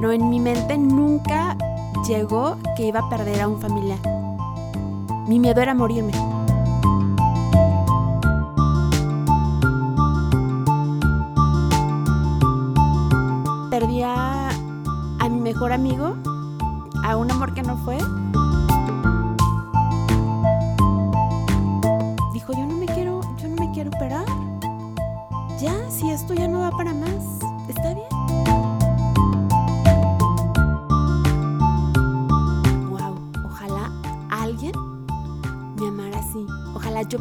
pero en mi mente nunca llegó que iba a perder a un familiar. Mi miedo era morirme. Perdí a, mi mejor amigo, a un amor que no fue. Dijo, yo no me quiero, yo no me quiero operar. Ya, si esto ya no va para más,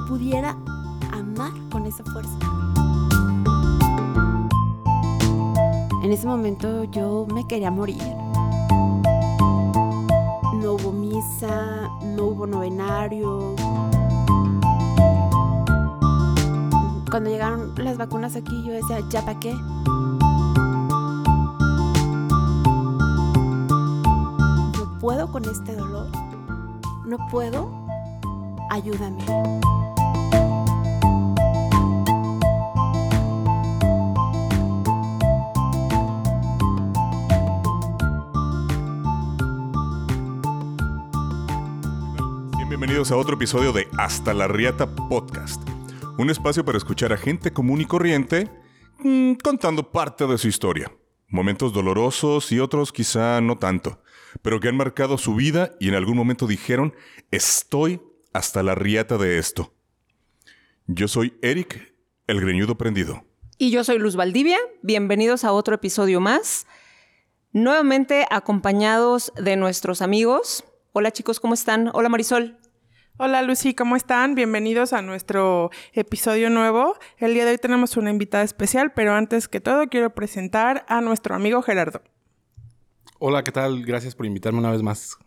pudiera amar con esa fuerza. En ese momento yo me quería morir. No hubo misa, no hubo novenario. Cuando llegaron las vacunas aquí yo decía, ¿ya para qué? No puedo con este dolor. No puedo. Ayúdame. A otro episodio de Hasta la Riata Podcast, un espacio para escuchar a gente común y corriente mm, contando parte de su historia, momentos dolorosos y otros quizá no tanto, pero que han marcado su vida y en algún momento dijeron, estoy hasta la riata de esto. Yo soy Eric, el greñudo prendido. Y yo soy Luz Valdivia, bienvenidos a otro episodio más, nuevamente acompañados de nuestros amigos. Hola chicos, ¿cómo están? Hola Marisol. Hola Lucy, ¿cómo están? Bienvenidos a nuestro episodio nuevo. El día de hoy tenemos una invitada especial, pero antes que todo quiero presentar a nuestro amigo Gerardo. Hola, ¿qué tal? Gracias por invitarme una vez más.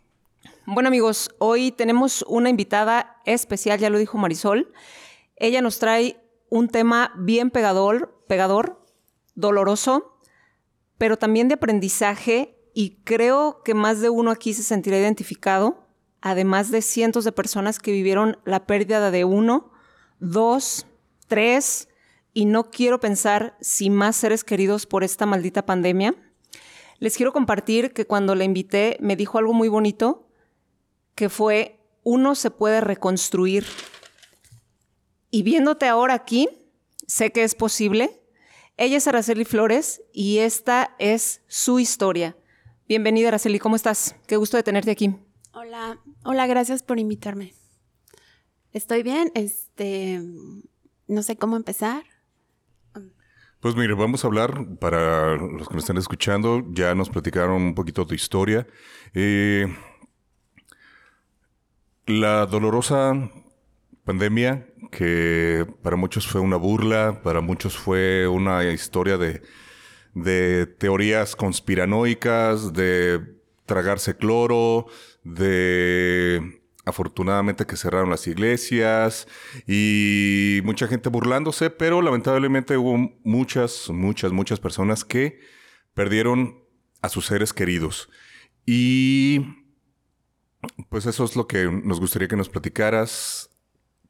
Bueno amigos, hoy tenemos una invitada especial, ya lo dijo Marisol. Ella nos trae un tema bien pegador, pegador, doloroso, pero también de aprendizaje y creo que más de uno aquí se sentirá identificado además de cientos de personas que vivieron la pérdida de uno, dos, tres, y no quiero pensar si más seres queridos por esta maldita pandemia. Les quiero compartir que cuando la invité me dijo algo muy bonito, que fue, uno se puede reconstruir. Y viéndote ahora aquí, sé que es posible. Ella es Araceli Flores y esta es su historia. Bienvenida, Araceli, ¿cómo estás? Qué gusto de tenerte aquí. Hola, hola, gracias por invitarme. Estoy bien, este, no sé cómo empezar. Pues mire, vamos a hablar, para los que nos están escuchando, ya nos platicaron un poquito tu historia. Eh, la dolorosa pandemia, que para muchos fue una burla, para muchos fue una historia de, de teorías conspiranoicas, de tragarse cloro, de afortunadamente que cerraron las iglesias y mucha gente burlándose, pero lamentablemente hubo muchas, muchas, muchas personas que perdieron a sus seres queridos. Y pues eso es lo que nos gustaría que nos platicaras.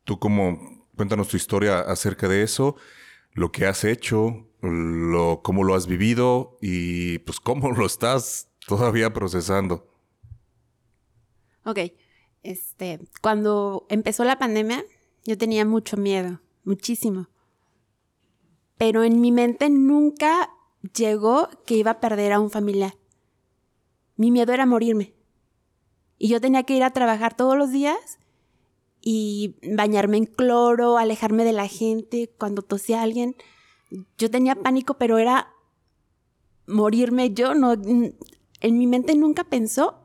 Tú como, cuéntanos tu historia acerca de eso, lo que has hecho, lo, cómo lo has vivido y pues cómo lo estás todavía procesando. Ok, este, cuando empezó la pandemia, yo tenía mucho miedo, muchísimo. Pero en mi mente nunca llegó que iba a perder a un familiar. Mi miedo era morirme. Y yo tenía que ir a trabajar todos los días y bañarme en cloro, alejarme de la gente. Cuando tosía a alguien, yo tenía pánico, pero era morirme yo. No, en mi mente nunca pensó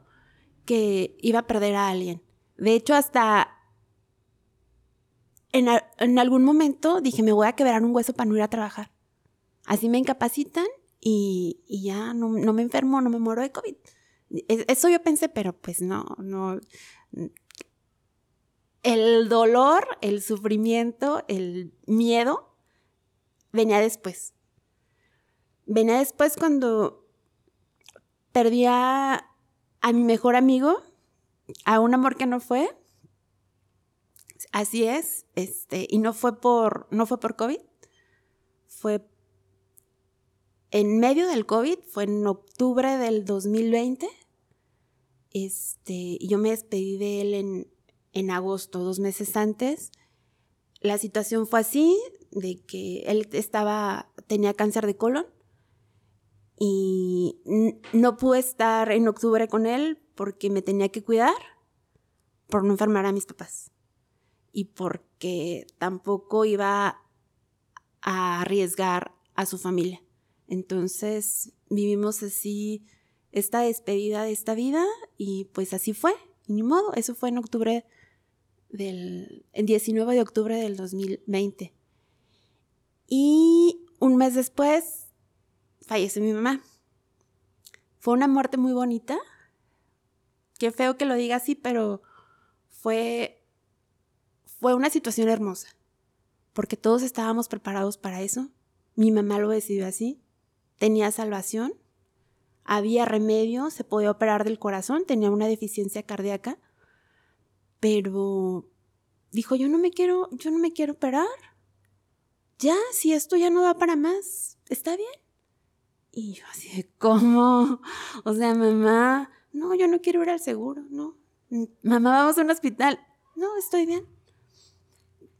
que iba a perder a alguien. De hecho, hasta en, algún momento dije, me voy a quebrar un hueso para no ir a trabajar. Así me incapacitan y, ya no, me enfermo, no me muero de COVID. Eso yo pensé, pero pues no, no. El dolor, el sufrimiento, el miedo venía después. Venía después cuando perdía mi mejor amigo, a un amor que no fue. Así es, este, y no fue por, no fue por COVID, fue en medio del COVID, fue en octubre del 2020. Este, y yo me despedí de él en, en agosto, dos meses antes. La situación fue así, de que él estaba, tenía cáncer de colon y no pude estar en octubre con él porque me tenía que cuidar por no enfermar a mis papás y porque tampoco iba a arriesgar a su familia. Entonces vivimos así esta despedida de esta vida y pues así fue, ni modo, eso fue en octubre del, el 19 de octubre del 2020. Y un mes después falleció mi mamá. Fue una muerte muy bonita. Qué feo que lo diga así, pero fue, fue una situación hermosa. Porque todos estábamos preparados para eso. Mi mamá lo decidió así tenía salvación, había remedio, se podía operar del corazón, tenía una deficiencia cardíaca, pero dijo, yo no me quiero, yo no me quiero operar. Ya, si esto ya no va para más, está bien. Y yo así ¿cómo? O sea, mamá, no, yo no quiero ir al seguro, no. Mamá, vamos a un hospital. No, estoy bien.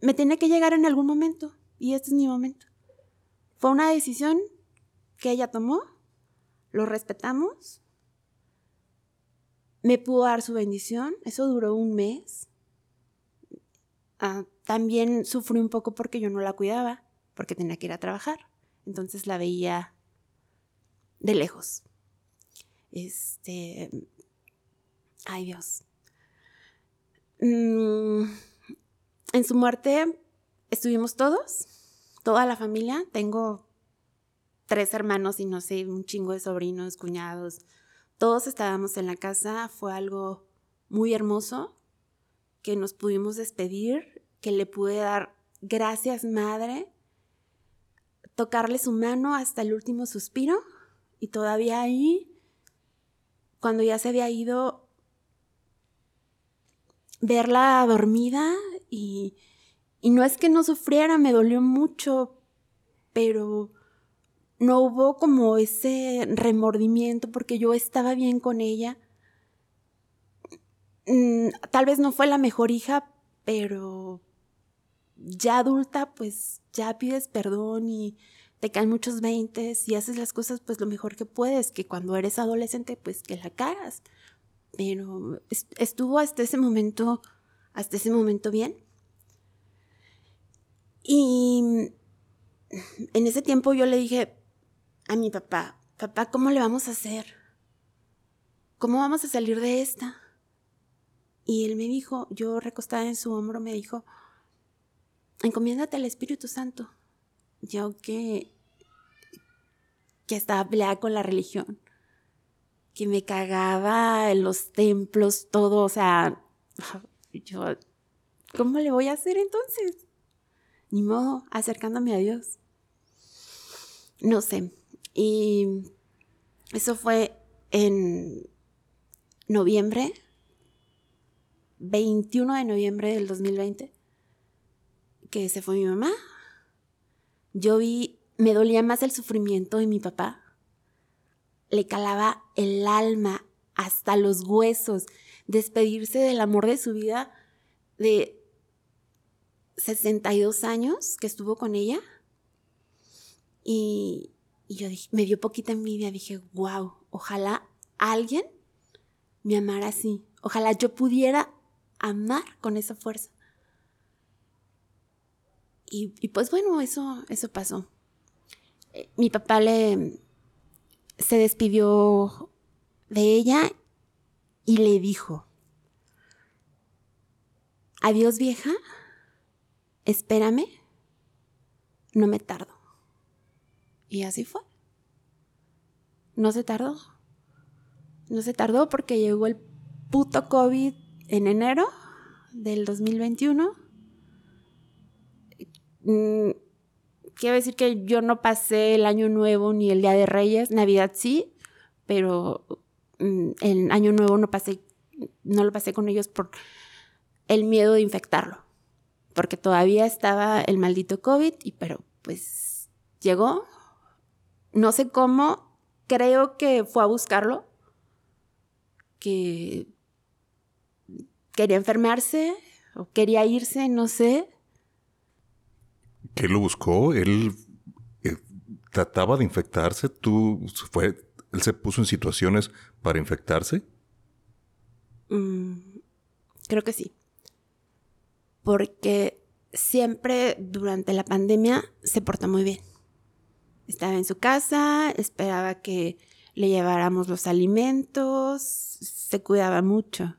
Me tiene que llegar en algún momento y este es mi momento. Fue una decisión que ella tomó, lo respetamos, me pudo dar su bendición, eso duró un mes. Ah, también sufrí un poco porque yo no la cuidaba, porque tenía que ir a trabajar, entonces la veía de lejos. Este, ay Dios. Mm, en su muerte estuvimos todos, toda la familia, tengo tres hermanos y no sé, un chingo de sobrinos, cuñados. Todos estábamos en la casa, fue algo muy hermoso que nos pudimos despedir, que le pude dar gracias madre, tocarle su mano hasta el último suspiro y todavía ahí, cuando ya se había ido, verla dormida y, y no es que no sufriera, me dolió mucho, pero no hubo como ese remordimiento porque yo estaba bien con ella. Mm, tal vez no fue la mejor hija, pero ya adulta, pues ya pides perdón y te caen muchos veintes y haces las cosas pues lo mejor que puedes, que cuando eres adolescente pues que la cagas. Pero estuvo hasta ese momento, hasta ese momento bien. Y en ese tiempo yo le dije, a mi papá, papá, ¿cómo le vamos a hacer? ¿Cómo vamos a salir de esta? Y él me dijo, yo recostada en su hombro, me dijo, encomiéndate al Espíritu Santo. Yo que, que estaba peleada con la religión, que me cagaba en los templos, todo, o sea, yo, ¿cómo le voy a hacer entonces? Ni modo, acercándome a Dios. No sé, y eso fue en noviembre, 21 de noviembre del 2020, que se fue mi mamá. Yo vi, me dolía más el sufrimiento de mi papá. Le calaba el alma hasta los huesos, despedirse del amor de su vida de 62 años que estuvo con ella. Y, y yo dije, me dio poquita envidia, dije, wow, ojalá alguien me amara así. Ojalá yo pudiera amar con esa fuerza. Y, pues bueno, eso, eso pasó. Eh, mi papá le se despidió de ella y le dijo, adiós vieja, espérame, no me tardo. Y así fue. No se tardó. No se tardó porque llegó el puto COVID en enero del 2021. Mm, quiero decir que yo no pasé el año nuevo ni el día de Reyes, Navidad sí, pero mm, el año nuevo no pasé, no lo pasé con ellos por el miedo de infectarlo, porque todavía estaba el maldito COVID, y pero pues llegó, no sé cómo, creo que fue a buscarlo, que quería enfermarse o quería irse, no sé. ¿Qué lo buscó? Él eh, trataba de infectarse. ¿Tú fue, él se puso en situaciones para infectarse? Mm, creo que sí. Porque siempre durante la pandemia se portó muy bien. Estaba en su casa, esperaba que le lleváramos los alimentos, se cuidaba mucho.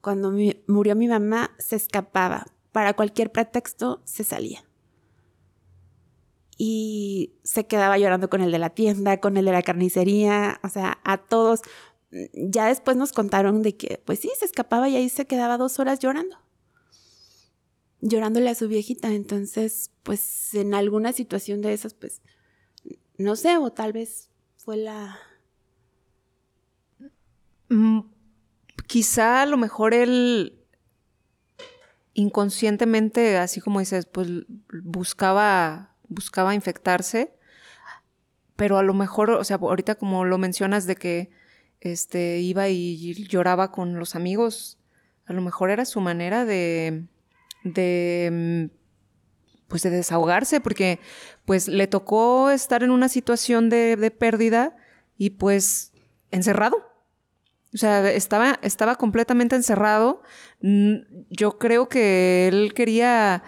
Cuando murió mi mamá, se escapaba. Para cualquier pretexto, se salía. Y se quedaba llorando con el de la tienda, con el de la carnicería, o sea, a todos. Ya después nos contaron de que, pues sí, se escapaba y ahí se quedaba dos horas llorando llorándole a su viejita. Entonces, pues en alguna situación de esas, pues, no sé, o tal vez fue la... Mm, quizá a lo mejor él inconscientemente, así como dices, pues buscaba, buscaba infectarse, pero a lo mejor, o sea, ahorita como lo mencionas de que este, iba y lloraba con los amigos, a lo mejor era su manera de, de pues de desahogarse porque pues le tocó estar en una situación de, de pérdida y pues encerrado. O sea, estaba, estaba completamente encerrado. Yo creo que él quería,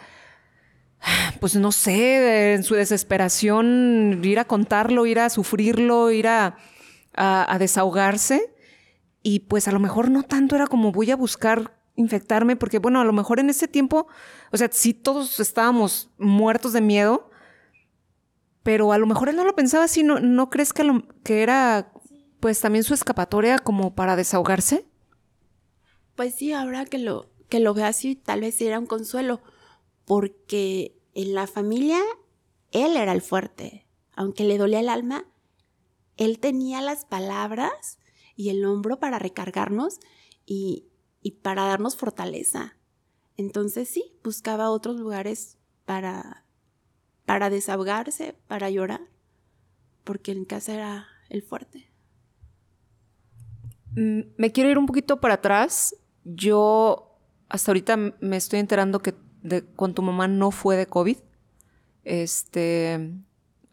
pues no sé, en su desesperación, ir a contarlo, ir a sufrirlo, ir a, desahogarse. Y pues a lo mejor no tanto era como voy a buscar infectarme, porque bueno, a lo mejor en ese tiempo, o sea, sí todos estábamos muertos de miedo, pero a lo mejor él no lo pensaba así, ¿no, no crees que, lo, que era pues también su escapatoria como para desahogarse? Pues sí, ahora que lo, que lo veo así, tal vez era un consuelo, porque en la familia él era el fuerte, aunque le dolía el alma, él tenía las palabras y el hombro para recargarnos y, y para darnos fortaleza. Entonces sí, buscaba otros lugares para, para desahogarse, para llorar, porque en casa era el fuerte. Mm, me quiero ir un poquito para atrás. Yo hasta ahorita me estoy enterando que con tu mamá no fue de COVID. Este,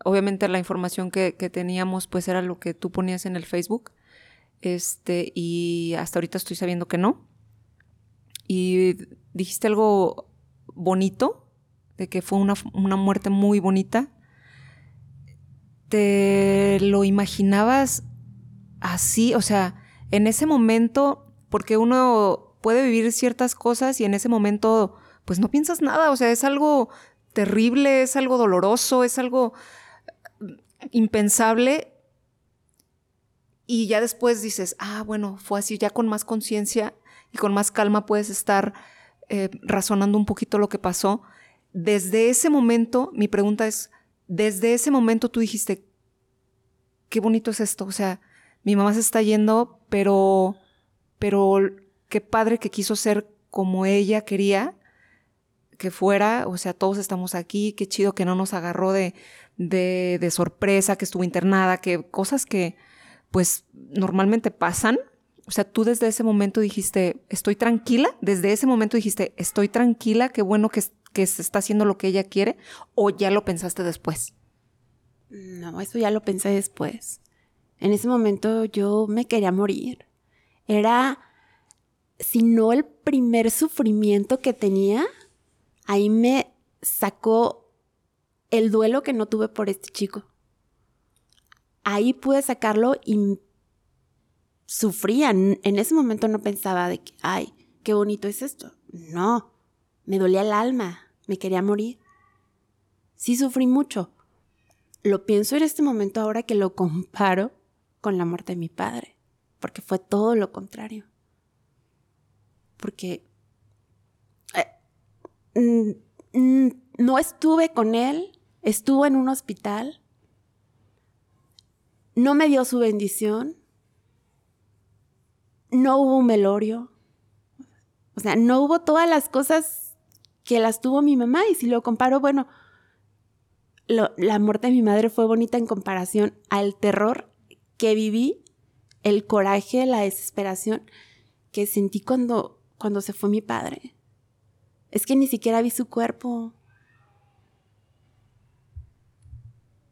obviamente la información que, que, teníamos pues era lo que tú ponías en el Facebook. Este, y hasta ahorita estoy sabiendo que no y dijiste algo bonito, de que fue una, una muerte muy bonita. ¿Te lo imaginabas así? O sea, en ese momento, porque uno puede vivir ciertas cosas y en ese momento, pues no piensas nada, o sea, es algo terrible, es algo doloroso, es algo impensable. Y ya después dices, ah, bueno, fue así, ya con más conciencia, y con más calma puedes estar eh, razonando un poquito lo que pasó. Desde ese momento, mi pregunta es, desde ese momento tú dijiste, qué bonito es esto, o sea, mi mamá se está yendo, pero, pero qué padre que quiso ser como ella quería que fuera, o sea, todos estamos aquí, qué chido que no nos agarró de, de, de sorpresa, que estuvo internada, que cosas que pues normalmente pasan, o sea, tú desde ese momento dijiste, estoy tranquila, desde ese momento dijiste, estoy tranquila, qué bueno que, que se está haciendo lo que ella quiere, o ya lo pensaste después. No, eso ya lo pensé después. En ese momento yo me quería morir. Era, si no el primer sufrimiento que tenía, ahí me sacó el duelo que no tuve por este chico. Ahí pude sacarlo y sufría. En ese momento no pensaba de que, ay, qué bonito es esto. No, me dolía el alma, me quería morir. Sí sufrí mucho. Lo pienso en este momento ahora que lo comparo con la muerte de mi padre, porque fue todo lo contrario. Porque no estuve con él, estuvo en un hospital, no me dio su bendición, no hubo un velorio. O sea, no hubo todas las cosas que las tuvo mi mamá. Y si lo comparo, bueno, la muerte de mi madre fue bonita en comparación al terror que viví, el coraje, la desesperación que sentí cuando, cuando se fue mi padre. Es que ni siquiera vi su cuerpo.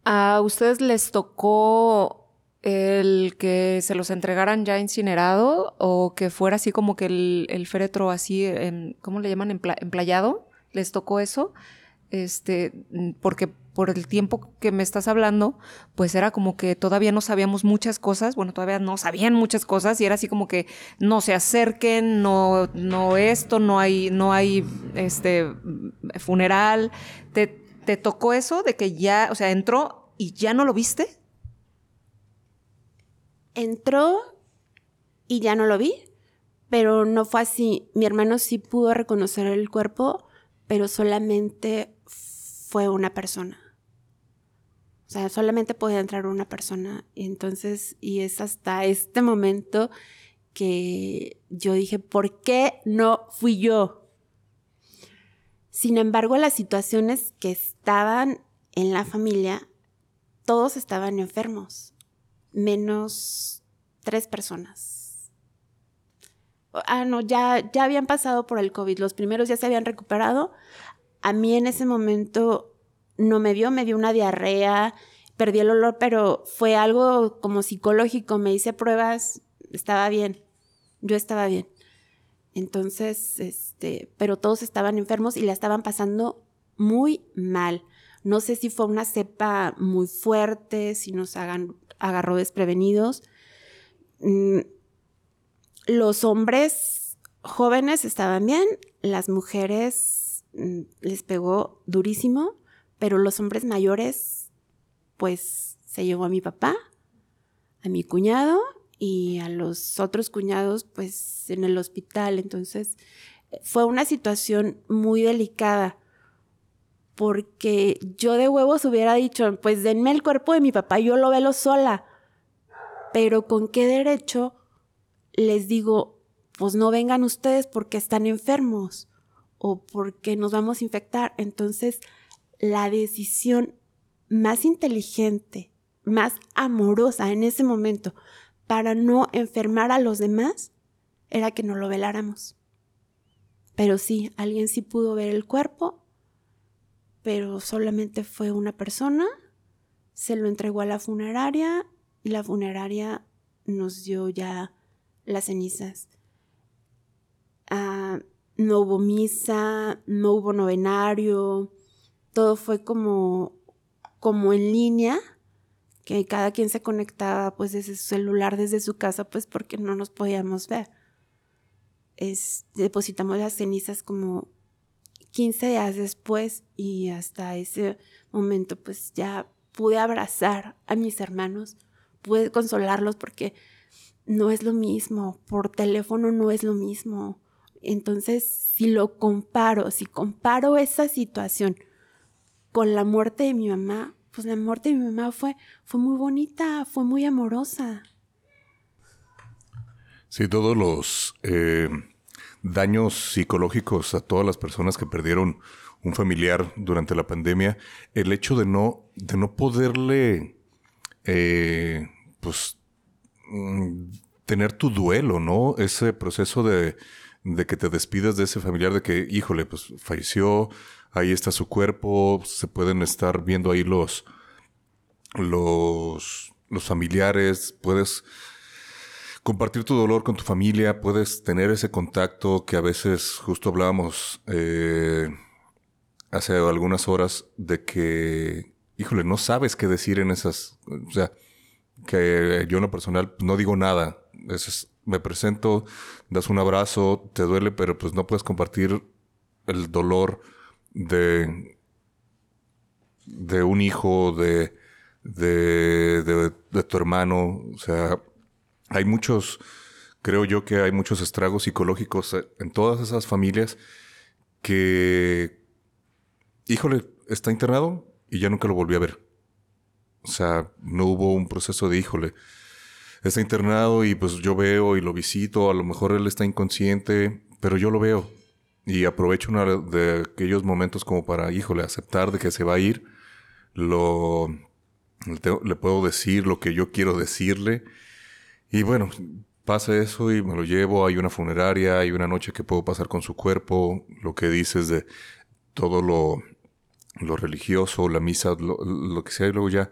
¿A ustedes les tocó el que se los entregaran ya incinerado o que fuera así como que el, féretro así, en, ¿cómo le llaman? Emplayado. ¿Les tocó eso? Este, porque por el tiempo que me estás hablando, pues era como que todavía no sabíamos muchas cosas, bueno, todavía no sabían muchas cosas y era así como que no se acerquen, no, no esto, no hay, no hay este funeral. ¿Te, ¿Te tocó eso de que ya, o sea, entró y ya no lo viste? Entró y ya no lo vi, pero no fue así. Mi hermano sí pudo reconocer el cuerpo, pero solamente fue una persona. Sea, solamente podía entrar una persona. Y entonces, y es hasta este momento que yo dije, ¿por qué no fui yo? Sin embargo, las situaciones que estaban en la familia, todos estaban enfermos, menos tres personas. Ah, no, ya, ya habían pasado por el COVID, los primeros ya se habían recuperado. A mí en ese momento no me dio, me dio una diarrea, perdí el olor, pero fue algo como psicológico, me hice pruebas, estaba bien, yo estaba bien. Entonces, este, pero todos estaban enfermos y la estaban pasando muy mal. No sé si fue una cepa muy fuerte, si nos hagan, agarró desprevenidos. Mm, los hombres jóvenes estaban bien, las mujeres mm, les pegó durísimo pero los hombres mayores, pues se llevó a mi papá, a mi cuñado y a los otros cuñados, pues en el hospital. Entonces, fue una situación muy delicada porque yo de huevos hubiera dicho, pues denme el cuerpo de mi papá, yo lo velo sola. Pero con qué derecho les digo, pues no vengan ustedes porque están enfermos o porque nos vamos a infectar. Entonces, la decisión más inteligente, más amorosa en ese momento para no enfermar a los demás era que no lo veláramos. Pero sí, alguien sí pudo ver el cuerpo, pero solamente fue una persona, se lo entregó a la funeraria y la funeraria nos dio ya las cenizas. Ah, no hubo misa, no hubo novenario, todo fue como, como en línea, que cada quien se conectaba pues desde su celular, desde su casa, pues porque no nos podíamos ver. Es, depositamos las cenizas como 15 días después y hasta ese momento pues ya pude abrazar a mis hermanos, pude consolarlos porque no es lo mismo, por teléfono no es lo mismo. Entonces, si lo comparo, si comparo esa situación con la muerte de mi mamá, pues la muerte de mi mamá fue, fue muy bonita, fue muy amorosa. Sí, todos los eh, daños psicológicos a todas las personas que perdieron un familiar durante la pandemia, el hecho de no, de no poderle, eh, pues, mm, tener tu duelo, ¿no? Ese proceso de, de que te despidas de ese familiar, de que, híjole, pues falleció, ahí está su cuerpo, se pueden estar viendo ahí los, los, los familiares, puedes compartir tu dolor con tu familia, puedes tener ese contacto que a veces justo hablábamos eh, hace algunas horas de que, híjole, no sabes qué decir en esas, o sea, que yo en lo personal no digo nada, me presento, das un abrazo, te duele, pero pues no puedes compartir el dolor de, de un hijo, de, de, de, tu hermano. O sea, hay muchos, creo yo que hay muchos estragos psicológicos en todas esas familias que, híjole, está internado y ya nunca lo volví a ver. O sea, no hubo un proceso de, híjole, está internado y pues yo veo y lo visito, a lo mejor él está inconsciente, pero yo lo veo y aprovecho uno de aquellos momentos como para, híjole, aceptar de que se va a ir, lo le puedo decir lo que yo quiero decirle. Y bueno, pasa eso y me lo llevo, hay una funeraria, hay una noche que puedo pasar con su cuerpo, lo que dices de todo lo, lo religioso, la misa, lo, que sea, y luego ya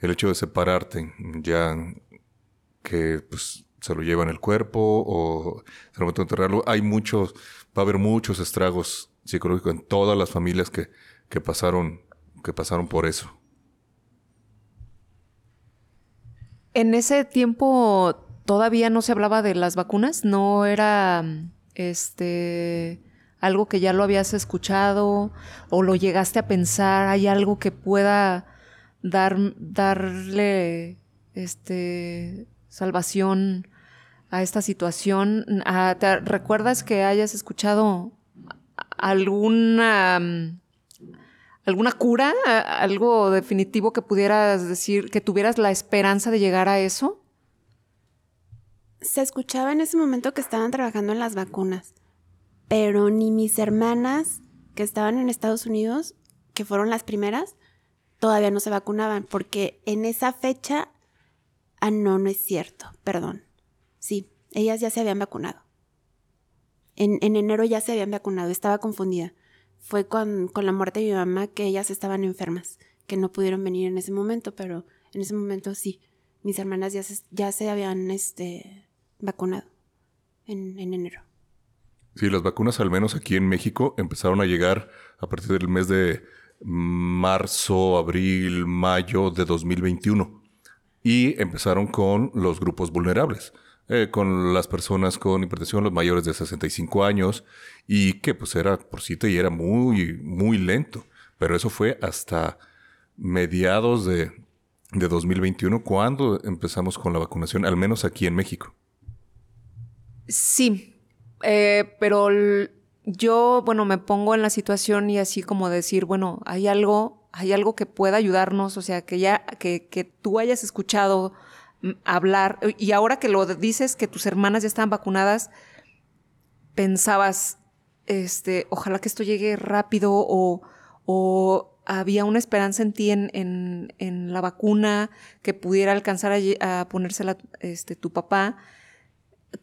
el hecho de separarte, ya que pues se lo llevan el cuerpo o se lo meten a enterrarlo, hay muchos, va a haber muchos estragos psicológicos en todas las familias que, que pasaron, que pasaron por eso. En ese tiempo todavía no se hablaba de las vacunas, no era este algo que ya lo habías escuchado o lo llegaste a pensar, hay algo que pueda dar, darle este salvación a esta situación. Ah, ¿Te recuerdas que hayas escuchado alguna alguna cura, algo definitivo que pudieras decir, que tuvieras la esperanza de llegar a eso? Se escuchaba en ese momento que estaban trabajando en las vacunas, pero ni mis hermanas que estaban en Estados Unidos, que fueron las primeras, todavía no se vacunaban, porque en esa fecha, ah, no, no es cierto, perdón. Sí, ellas ya se habían vacunado. En, en enero ya se habían vacunado, estaba confundida fue con, la muerte de mi mamá que ellas estaban enfermas, que no pudieron venir en ese momento, pero en ese momento sí, mis hermanas ya se, ya se habían este, vacunado en, en enero. Sí, las vacunas, al menos aquí en México, empezaron a llegar a partir del mes de marzo, abril, mayo de 2021. Y empezaron con los grupos vulnerables. Eh, con las personas con hipertensión, los mayores de 65 años, y que pues era por cita y era muy, muy lento. Pero eso fue hasta mediados de, de 2021 cuando empezamos con la vacunación, al menos aquí en México. Sí, eh, pero yo, bueno, me pongo en la situación y así como decir, bueno, hay algo, hay algo que pueda ayudarnos, o sea, que ya, que, que tú hayas escuchado hablar, y ahora que lo dices, que tus hermanas ya están vacunadas, pensabas, este, ojalá que esto llegue rápido o, o había una esperanza en ti en, en, la vacuna que pudiera alcanzar a, a ponérsela este, tu papá.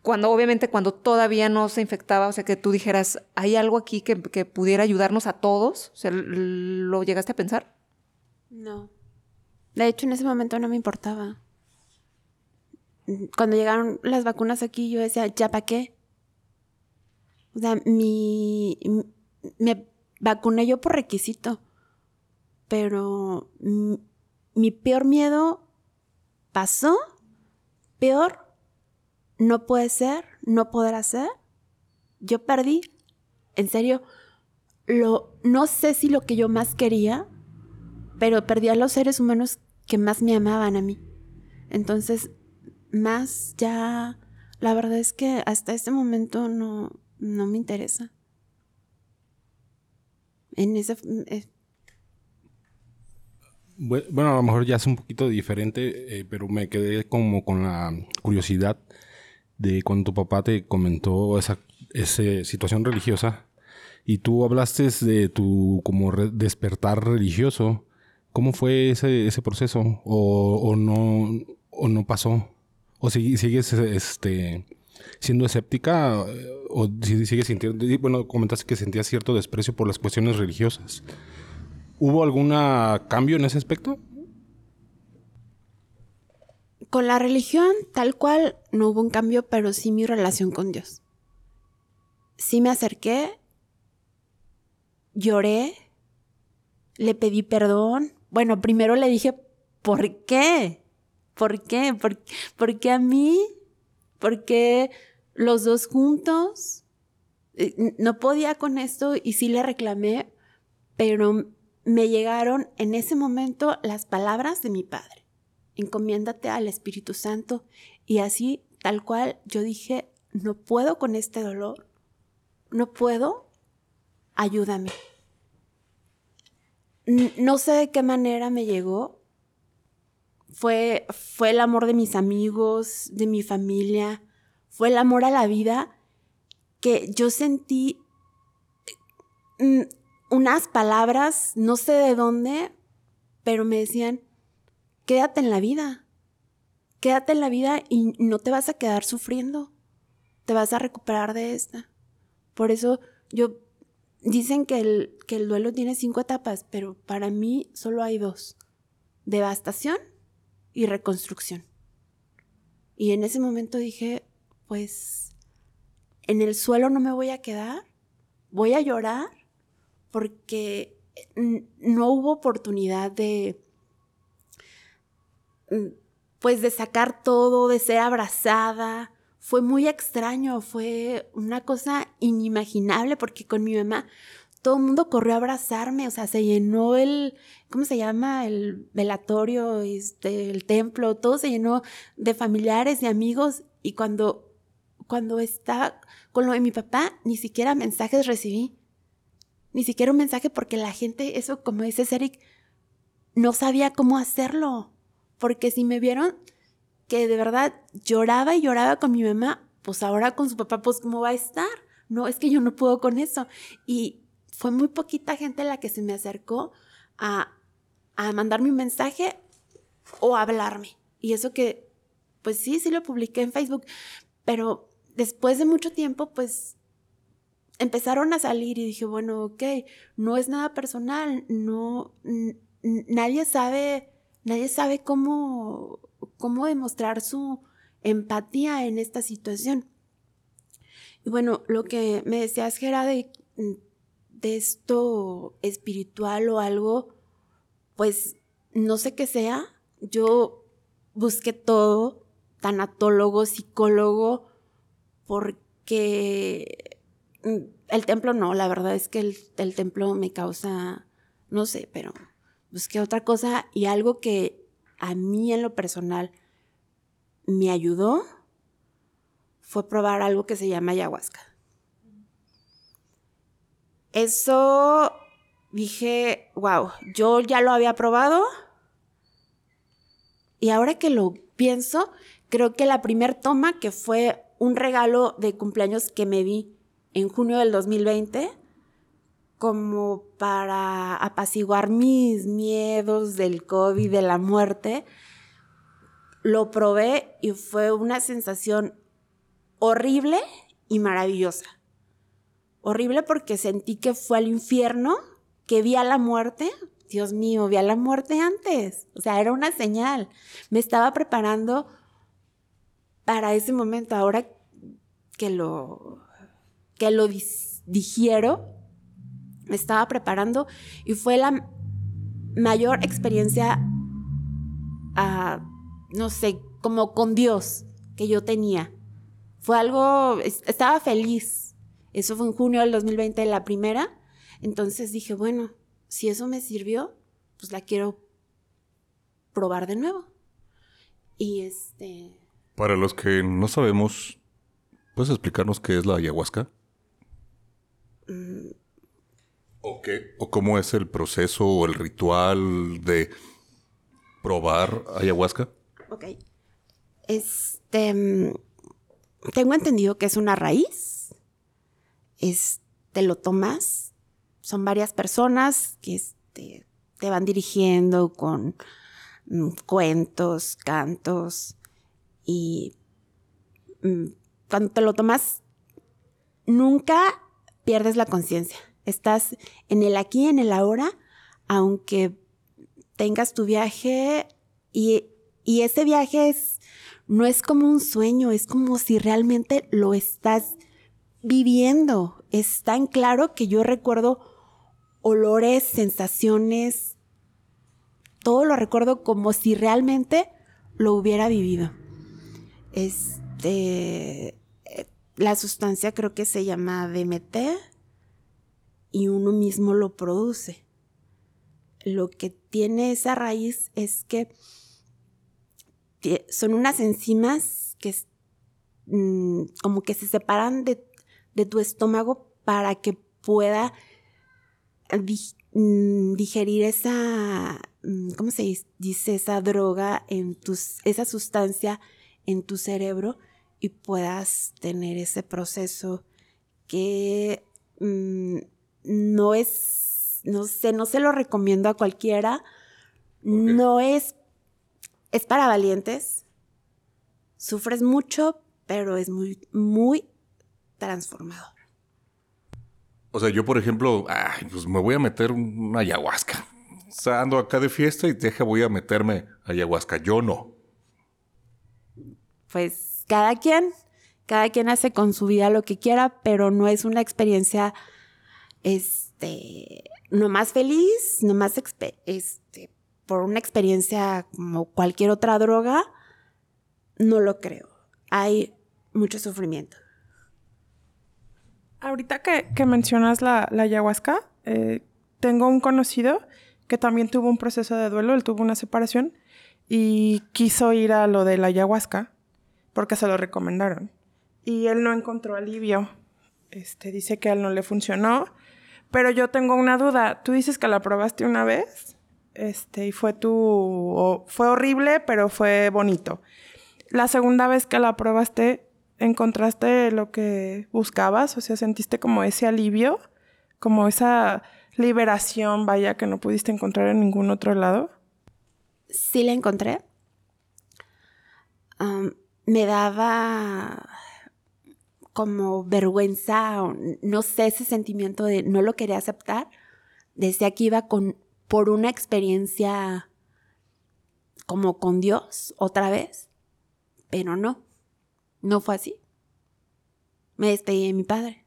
Cuando obviamente cuando todavía no se infectaba, o sea, que tú dijeras, hay algo aquí que, que pudiera ayudarnos a todos, o sea, ¿lo llegaste a pensar? No. De hecho, en ese momento no me importaba cuando llegaron las vacunas aquí, yo decía, ¿ya para qué? O sea, mi, me vacuné yo por requisito, pero mi, peor miedo pasó, peor no puede ser, no poder hacer. Yo perdí, en serio, lo, no sé si lo que yo más quería, pero perdí a los seres humanos que más me amaban a mí. Entonces, más ya, la verdad es que hasta este momento no, no me interesa. En ese... Eh, bueno, a lo mejor ya es un poquito diferente, eh, pero me quedé como con la curiosidad de cuando tu papá te comentó esa, esa situación religiosa y tú hablaste de tu como despertar religioso. ¿Cómo fue ese, ese proceso? ¿O, o, no, ¿O no pasó? ¿O sigues este, siendo escéptica? ¿O sigues sintiendo.? Bueno, comentaste que sentías cierto desprecio por las cuestiones religiosas. ¿Hubo algún cambio en ese aspecto? Con la religión, tal cual, no hubo un cambio, pero sí mi relación con Dios. Sí me acerqué, lloré, le pedí perdón. Bueno, primero le dije, ¿por qué? ¿Por qué? ¿Por, qué a mí? ¿Por qué los dos juntos? Eh, no podía con esto y sí le reclamé, pero me llegaron en ese momento las palabras de mi padre. Encomiéndate al Espíritu Santo. Y así, tal cual, yo dije, no puedo con este dolor. No puedo. Ayúdame. No sé de qué manera me llegó, fue, fue el amor de mis amigos, de mi familia, fue el amor a la vida que yo sentí mm, unas palabras, no sé de dónde, pero me decían, quédate en la vida, quédate en la vida y no te vas a quedar sufriendo, te vas a recuperar de esta. Por eso yo, dicen que el, que el duelo tiene cinco etapas, pero para mí solo hay dos, devastación y reconstrucción. Y en ese momento dije, pues en el suelo no me voy a quedar, voy a llorar porque no hubo oportunidad de, pues de sacar todo, de ser abrazada. Fue muy extraño, fue una cosa inimaginable porque con mi mamá todo el mundo corrió a abrazarme, o sea, se llenó el, ¿cómo se llama? El velatorio, este, el templo, todo se llenó de familiares y amigos y cuando, cuando estaba con lo de mi papá, ni siquiera mensajes recibí, ni siquiera un mensaje porque la gente, eso como dice Eric, no sabía cómo hacerlo, porque si me vieron que de verdad lloraba y lloraba con mi mamá, pues ahora con su papá, pues cómo va a estar. No, es que yo no puedo con eso. Y fue muy poquita gente la que se me acercó a, a mandarme un mensaje o a hablarme. Y eso que, pues sí, sí lo publiqué en Facebook, pero después de mucho tiempo, pues empezaron a salir y dije, bueno, ok, no es nada personal, no, nadie sabe, nadie sabe cómo, cómo demostrar su empatía en esta situación. Y bueno, lo que me decías, Gera, de de esto espiritual o algo, pues no sé qué sea. Yo busqué todo, tanatólogo, psicólogo, porque el templo no, la verdad es que el, templo me causa, no sé, pero busqué otra cosa y algo que a mí en lo personal me ayudó fue probar algo que se llama ayahuasca. Eso dije, wow, yo ya lo había probado. Y ahora que lo pienso, creo que la primer toma, que fue un regalo de cumpleaños que me vi en junio del 2020, como para apaciguar mis miedos del COVID, de la muerte, lo probé y fue una sensación horrible y maravillosa horrible porque sentí que fue al infierno, que vi a la muerte. Dios mío, vi a la muerte antes. O sea, era una señal. Me estaba preparando para ese momento. Ahora que lo, que lo digiero, me estaba preparando y fue la mayor experiencia, ah, no sé, como con Dios que yo tenía. Fue algo, estaba feliz, eso fue en junio del 2020, la primera. Entonces dije, bueno, si eso me sirvió, pues la quiero probar de nuevo. Y este... Para los que no sabemos, ¿puedes explicarnos qué es la ayahuasca? Mm. ¿O qué? ¿O cómo es el proceso o el ritual de probar ayahuasca? Ok. Este... Mm, tengo entendido que es una raíz te lo tomas. Son varias personas que este, te van dirigiendo con mm, cuentos, cantos y mm, cuando te lo tomas nunca pierdes la conciencia. Estás en el aquí, en el ahora, aunque tengas tu viaje y, y ese viaje es, no es como un sueño, es como si realmente lo estás viviendo. Es tan claro que yo recuerdo olores, sensaciones, todo lo recuerdo como si realmente lo hubiera vivido. Este, la sustancia creo que se llama DMT y uno mismo lo produce. Lo que tiene esa raíz es que son unas enzimas que mm, como que se separan de de tu estómago para que pueda mm, digerir esa, mm, ¿cómo se dice? Esa droga en tus, esa sustancia en tu cerebro y puedas tener ese proceso que mm, no es, no sé, no se lo recomiendo a cualquiera, No es, es para valientes. Sufres mucho, pero es muy, muy transformador. O sea, yo, por ejemplo, ay, pues me voy a meter una ayahuasca. O sea, ando acá de fiesta y deja, voy a meterme ayahuasca. Yo no. Pues cada quien, cada quien hace con su vida lo que quiera, pero no es una experiencia, este, no más feliz, no más, este, por una experiencia como cualquier otra droga, no lo creo. Hay mucho sufrimiento. Ahorita que, que mencionas la, la ayahuasca, eh, tengo un conocido que también tuvo un proceso de duelo, él tuvo una separación y quiso ir a lo de la ayahuasca porque se lo recomendaron. Y él no encontró alivio. Este, dice que a él no le funcionó. Pero yo tengo una duda. Tú dices que la probaste una vez. Este, y fue tu. fue horrible, pero fue bonito. La segunda vez que la probaste, ¿encontraste lo que buscabas? O sea, ¿sentiste como ese alivio? Como esa liberación, vaya, que no pudiste encontrar en ningún otro lado. Sí la encontré. me daba como vergüenza, no sé, ese sentimiento de no lo quería aceptar. Decía que iba con, por una experiencia como con Dios otra vez, pero no, no fue así. Me despedí de mi padre.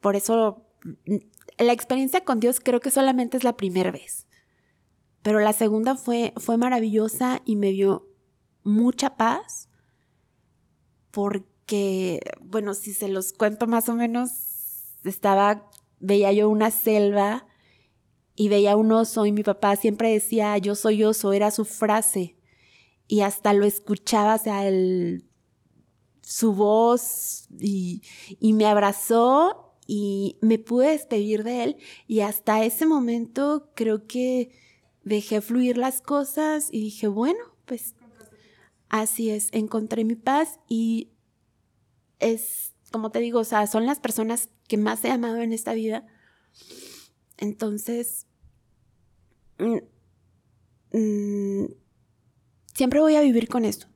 Por eso la experiencia con Dios creo que solamente es la primera vez. Pero la segunda fue, fue maravillosa y me dio mucha paz porque, bueno, si se los cuento más o menos, estaba, veía yo una selva y veía un oso y mi papá siempre decía, yo soy oso, era su frase. Y hasta lo escuchaba, o sea, su voz y, y me abrazó y me pude despedir de él y hasta ese momento creo que dejé fluir las cosas y dije, bueno, pues Así es, encontré mi paz y es, como te digo, o sea, son las personas que más he amado en esta vida. Entonces, mm, mm, siempre voy a vivir con esto.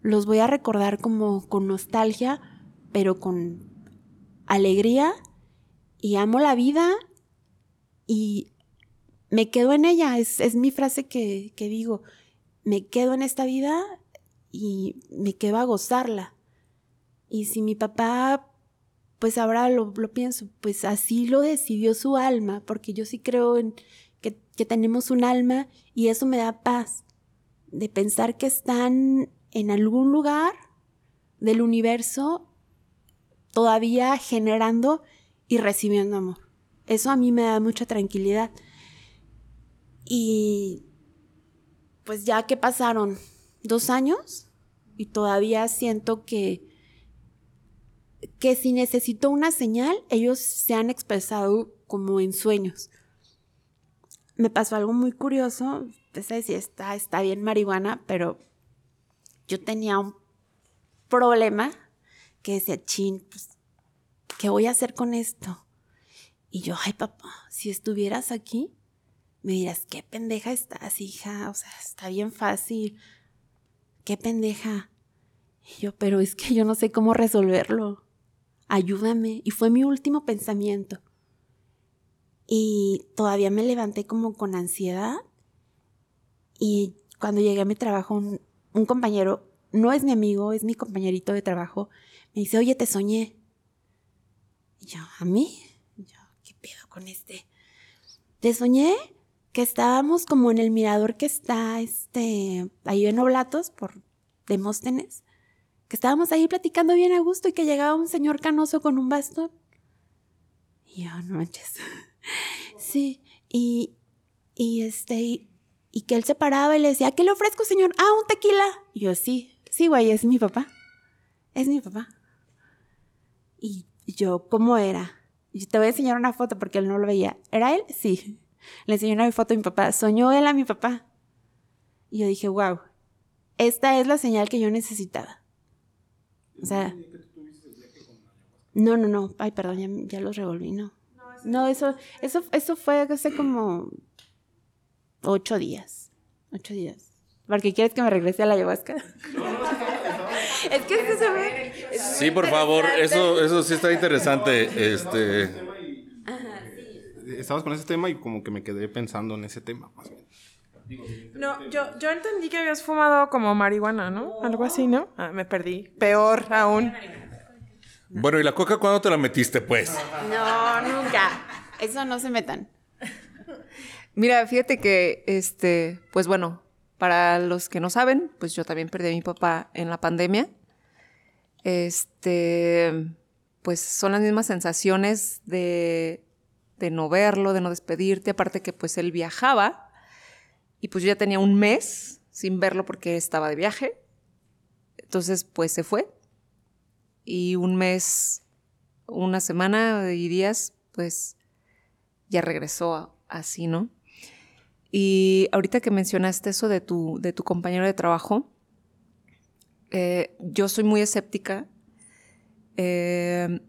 Los voy a recordar como con nostalgia, pero con alegría y amo la vida y me quedo en ella. Es, mi frase que, que digo. Me quedo en esta vida y me quedo a gozarla. Y si mi papá, pues ahora lo, pienso, pues así lo decidió su alma, porque yo sí creo en que, que tenemos un alma y eso me da paz, de pensar que están en algún lugar del universo todavía generando y recibiendo amor. Eso a mí me da mucha tranquilidad. Y pues ya que pasaron dos años, y todavía siento que, que si necesito una señal, ellos se han expresado como en sueños. Me pasó algo muy curioso, sé si está, está bien marihuana, pero yo tenía un problema que decía, chin, pues, ¿qué voy a hacer con esto? Y yo, ay papá, si estuvieras aquí, me dirás, qué pendeja estás, hija, o sea, está bien fácil qué pendeja. Y yo, pero es que yo no sé cómo resolverlo. Ayúdame. Y fue mi último pensamiento. Y todavía me levanté como con ansiedad. Y cuando llegué a mi trabajo, un, compañero, no es mi amigo, es mi compañerito de trabajo, me dice, oye, te soñé. Y yo, ¿a mí? yo, ¿qué pedo con este? Te soñé que estábamos como en el mirador que está este, ahí en Oblatos por Demóstenes, que estábamos ahí platicando bien a gusto y que llegaba un señor canoso con un bastón. Y yo, no manches. sí, y, y este, y, que él se paraba y le decía, ¿qué le ofrezco, señor? Ah, un tequila. Y yo, sí, sí, güey, es mi papá. Es mi papá. Y yo, ¿cómo era? Y te voy a enseñar una foto porque él no lo veía. ¿Era él? Sí. Le enseñé una foto a mi papá. Soñó él a mi papá. Y yo dije, wow, esta es la señal que yo necesitaba. O sea... No, no, no. Ay, perdón, ya, los revolví, no. No, eso, eso, eso fue hace como ocho días. Ocho días. Porque quieres que me regrese a la ayahuasca. es que esto se ve. Sí, por favor, eso, eso sí está interesante. Este. Estabas con ese tema y como que me quedé pensando en ese tema. Más bien. No, yo, yo entendí que habías fumado como marihuana, ¿no? Algo así, ¿no? Ah, me perdí. Peor aún. Bueno, ¿y la coca cuándo te la metiste, pues? No, nunca. Eso no se metan. Mira, fíjate que, este, pues bueno, para los que no saben, pues yo también perdí a mi papá en la pandemia. Este, pues son las mismas sensaciones de, de no verlo, de no despedirte, aparte que pues él viajaba y pues yo ya tenía un mes sin verlo porque estaba de viaje. Entonces, pues se fue. Y un mes, una semana y días, pues ya regresó así, ¿no? Y ahorita que mencionaste eso de tu, de tu compañero de trabajo, eh, yo soy muy escéptica. Eh,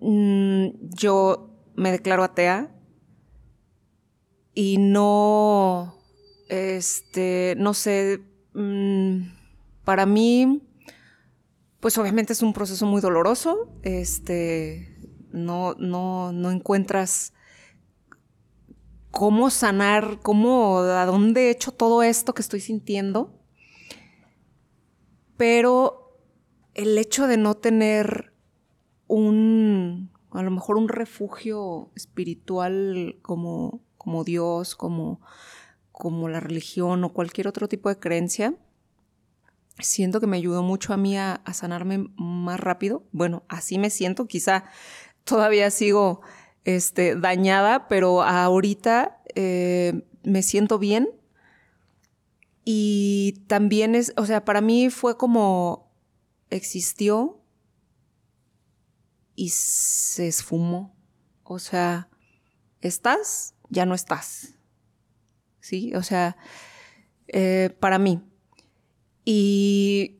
mm, yo me declaro atea y no, este, no sé, mm, para mí, pues obviamente es un proceso muy doloroso, este, no, no, no encuentras cómo sanar, cómo, a dónde he hecho todo esto que estoy sintiendo, pero el hecho de no tener un, a lo mejor un refugio espiritual como como Dios, como, como la religión o cualquier otro tipo de creencia, siento que me ayudó mucho a mí a, sanarme más rápido. Bueno, así me siento, quizá todavía sigo este, dañada, pero ahorita eh, me siento bien. Y también es, o sea, para mí fue como existió y se esfumó. O sea, estás ya no estás. ¿Sí? O sea, eh, para mí. Y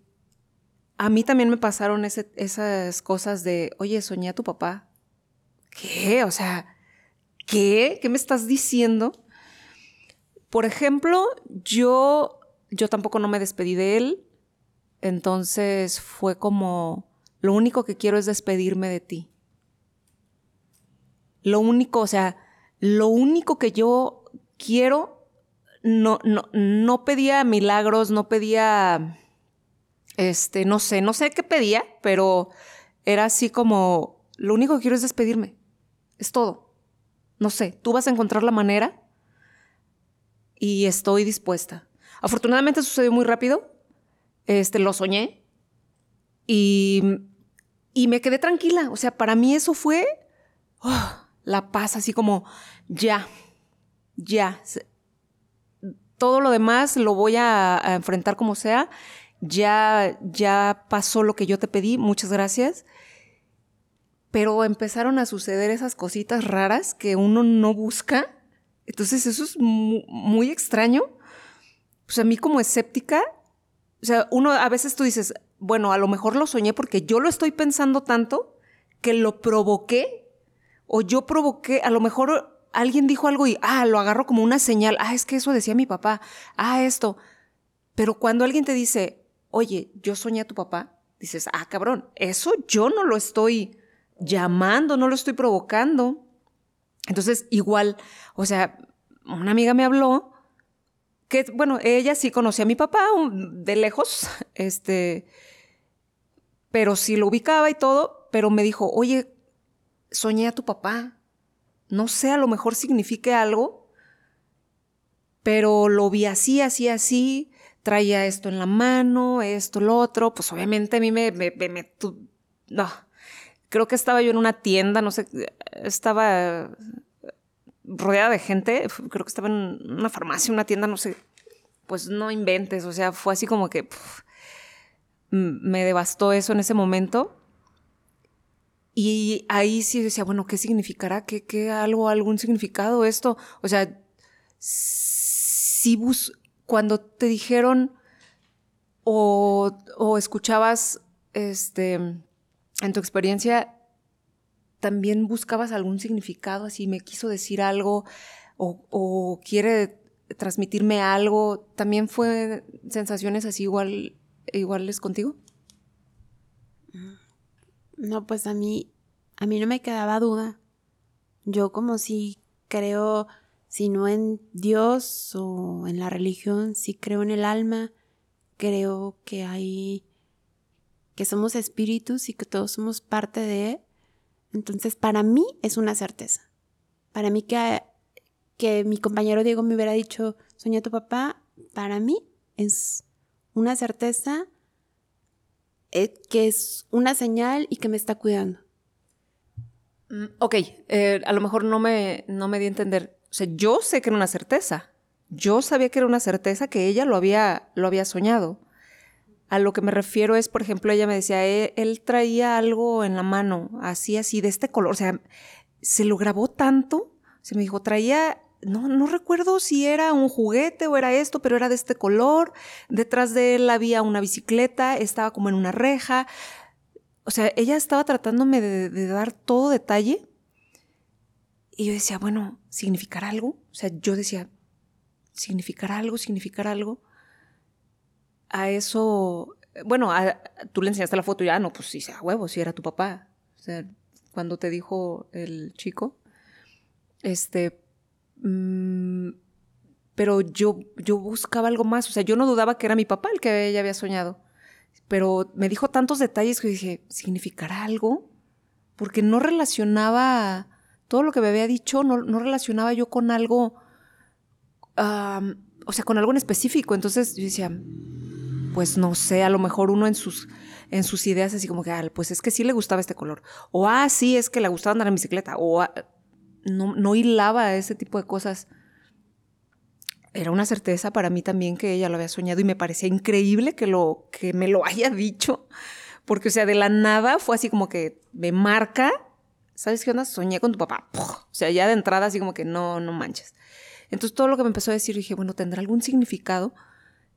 a mí también me pasaron esas cosas de, oye, soñé a tu papá. ¿Qué? O sea, ¿qué? ¿Qué me estás diciendo? Por ejemplo, yo, yo tampoco no me despedí de él. Entonces fue como, lo único que quiero es despedirme de ti. Lo único, o sea, lo único que yo quiero, no, no, no pedía milagros, no pedía, este, no sé, no sé qué pedía, pero era así como, lo único que quiero es despedirme. Es todo. No sé, tú vas a encontrar la manera y estoy dispuesta. Afortunadamente sucedió muy rápido. Este, lo soñé y, y me quedé tranquila. O sea, para mí eso fue... Oh, la paz, así como, ya, ya. Todo lo demás lo voy a, enfrentar como sea. Ya, ya pasó lo que yo te pedí, muchas gracias. Pero empezaron a suceder esas cositas raras que uno no busca. Entonces eso es muy, extraño. Pues a mí como escéptica, o sea, uno a veces tú dices, bueno, a lo mejor lo soñé porque yo lo estoy pensando tanto que lo provoqué o yo provoqué, a lo mejor alguien dijo algo y, ah, lo agarro como una señal, ah, es que eso decía mi papá, ah, esto. Pero cuando alguien te dice, oye, yo soñé a tu papá, dices, ah, cabrón, eso yo no lo estoy llamando, no lo estoy provocando. Entonces, igual, o sea, una amiga me habló que, bueno, ella sí conocía a mi papá de lejos, este, pero sí lo ubicaba y todo, pero me dijo, oye, soñé a tu papá. No sé, a lo mejor signifique algo, pero lo vi así, así, así, traía esto en la mano, esto, lo otro, pues obviamente a mí me, no, creo que estaba yo en una tienda, no sé, estaba rodeada de gente, creo que estaba en una farmacia, una tienda, no sé, pues no inventes, o sea, fue así como que me devastó eso en ese momento. Y ahí sí decía, bueno, ¿qué significará? ¿Qué, qué algo, algún significado esto? O sea, si bus cuando te dijeron o, o escuchabas este, en tu experiencia, también buscabas algún significado, así me quiso decir algo, o, quiere transmitirme algo. ¿También fue sensaciones así igual, iguales contigo? No, pues a mí, a mí no me quedaba duda. Yo como si creo, si no en Dios o en la religión, si creo en el alma, creo que hay, que somos espíritus y que todos somos parte de. Entonces, para mí es una certeza. Para mí que, que mi compañero Diego me hubiera dicho, soñé a tu papá, para mí es una certeza eh, que es una señal y que me está cuidando. Mm, ok, eh, a lo mejor no me, no me di a entender. O sea, yo sé que era una certeza. Yo sabía que era una certeza que ella lo había, lo había soñado. A lo que me refiero es, por ejemplo, ella me decía, eh, él, traía algo en la mano, así, así, de este color. O sea, se lo grabó tanto. Se me dijo, traía, no, no recuerdo si era un juguete o era esto, pero era de este color. Detrás de él había una bicicleta, estaba como en una reja. O sea, ella estaba tratándome de, de dar todo detalle. Y yo decía, bueno, ¿significará algo? O sea, yo decía, ¿significará algo? ¿Significará algo? A eso, bueno, tú le enseñaste la foto y ya, no, pues sí, sea huevo, sí era tu papá. O sea, cuando te dijo el chico, este, mm, pero yo, yo buscaba algo más, o sea, yo no dudaba que era mi papá el que ella había soñado, pero me dijo tantos detalles que dije, ¿significará algo? Porque no relacionaba todo lo que me había dicho, no, no relacionaba yo con algo, o sea, con algo en específico, entonces yo decía, pues no sé, a lo mejor uno en sus, en sus ideas así como que, ah, pues es que sí le gustaba este color. O, ah, sí, es que le gustaba andar en bicicleta. O ah, no, no hilaba ese tipo de cosas. Era una certeza para mí también que ella lo había soñado y me parecía increíble que, lo, que me lo haya dicho. Porque, o sea, de la nada fue así como que me marca. ¿Sabes qué onda? Soñé con tu papá. O sea, ya de entrada así como que no, no manches. Entonces todo lo que me empezó a decir dije, bueno, ¿tendrá algún significado?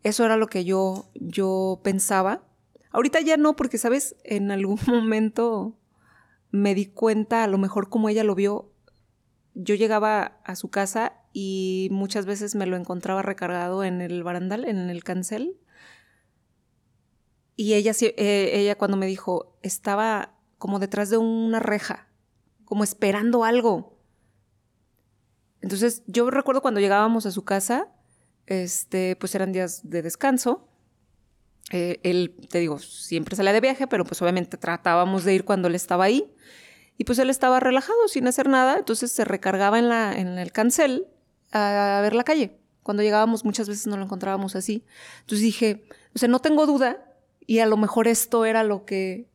Eso era lo que yo, yo pensaba. Ahorita ya no, porque, ¿sabes? En algún momento me di cuenta, a lo mejor como ella lo vio, yo llegaba a su casa y muchas veces me lo encontraba recargado en el barandal, en el cancel. Y ella, eh, ella cuando me dijo, estaba como detrás de una reja, como esperando algo. Entonces yo recuerdo cuando llegábamos a su casa, este, pues eran días de descanso. Eh, él, te digo, siempre salía de viaje, pero pues obviamente tratábamos de ir cuando él estaba ahí. Y pues él estaba relajado, sin hacer nada, entonces se recargaba en, la, en el cancel a, ver la calle. Cuando llegábamos muchas veces no lo encontrábamos así. Entonces dije, o sea, no tengo duda, y a lo mejor esto era lo que,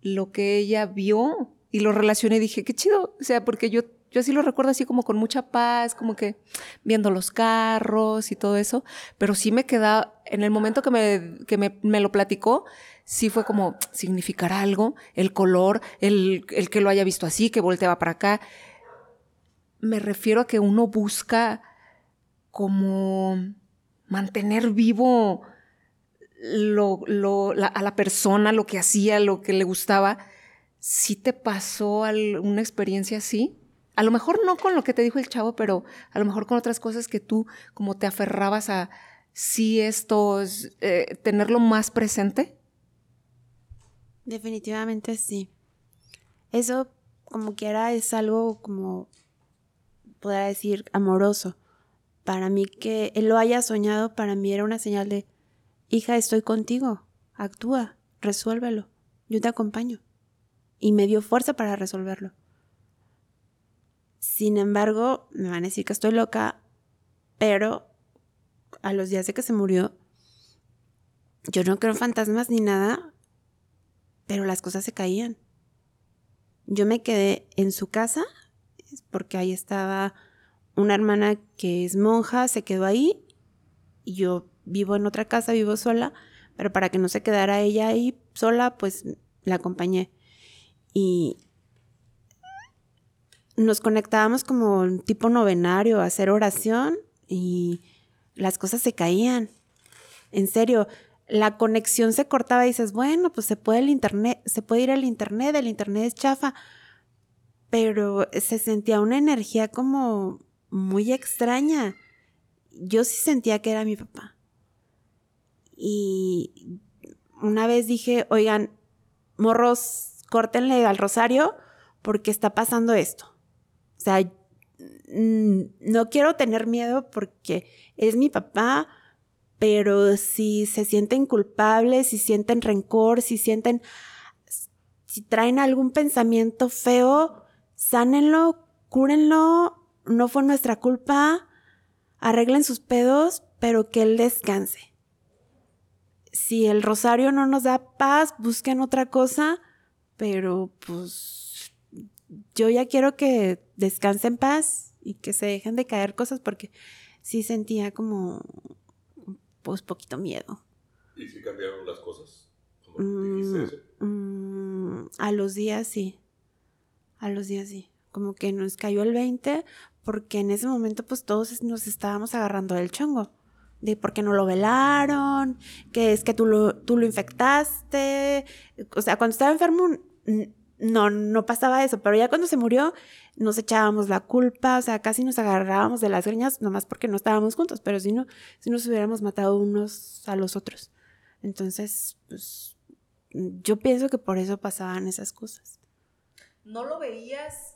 lo que ella vio, y lo relacioné dije, qué chido, o sea, porque yo yo así lo recuerdo así como con mucha paz, como que viendo los carros y todo eso, pero sí me queda, en el momento que me, que me, me lo platicó, sí fue como, significar algo? El color, el, el que lo haya visto así, que volteaba para acá. Me refiero a que uno busca como mantener vivo a la persona, lo que hacía, lo que le gustaba. ¿Sí te pasó una experiencia así? A lo mejor no con lo que te dijo el chavo, pero a lo mejor con otras cosas que tú como te aferrabas a sí esto, eh, tenerlo más presente. Definitivamente sí. Eso como quiera es algo como, podría decir, amoroso. Para mí que él lo haya soñado, para mí era una señal de, hija, estoy contigo, actúa, resuélvelo, yo te acompaño. Y me dio fuerza para resolverlo. Sin embargo, me van a decir que estoy loca, pero a los días de que se murió, yo no creo en fantasmas ni nada, pero las cosas se caían. Yo me quedé en su casa, porque ahí estaba una hermana que es monja, se quedó ahí, y yo vivo en otra casa, vivo sola, pero para que no se quedara ella ahí sola, pues la acompañé. Y nos conectábamos como un tipo novenario a hacer oración y las cosas se caían. En serio, la conexión se cortaba y dices, bueno, pues se puede el internet, se puede ir al internet, el internet es chafa. Pero se sentía una energía como muy extraña. Yo sí sentía que era mi papá. Y una vez dije, oigan, morros, córtenle al rosario porque está pasando esto. Sea, no quiero tener miedo porque es mi papá, pero si se sienten culpables, si sienten rencor, si sienten, si traen algún pensamiento feo, sánenlo, cúrenlo, no fue nuestra culpa, arreglen sus pedos, pero que él descanse. Si el rosario no nos da paz, busquen otra cosa, pero pues yo ya quiero que descanse en paz y que se dejen de caer cosas porque sí sentía como pues poquito miedo. ¿Y si cambiaron las cosas? Mm, mm, a los días sí. A los días sí. Como que nos cayó el 20 porque en ese momento pues todos nos estábamos agarrando del chongo. De por qué no lo velaron, que es que tú lo, tú lo infectaste. O sea, cuando estaba enfermo no, no pasaba eso, pero ya cuando se murió nos echábamos la culpa, o sea, casi nos agarrábamos de las greñas, nomás porque no estábamos juntos, pero si no, si nos hubiéramos matado unos a los otros. Entonces, pues, yo pienso que por eso pasaban esas cosas. ¿No lo veías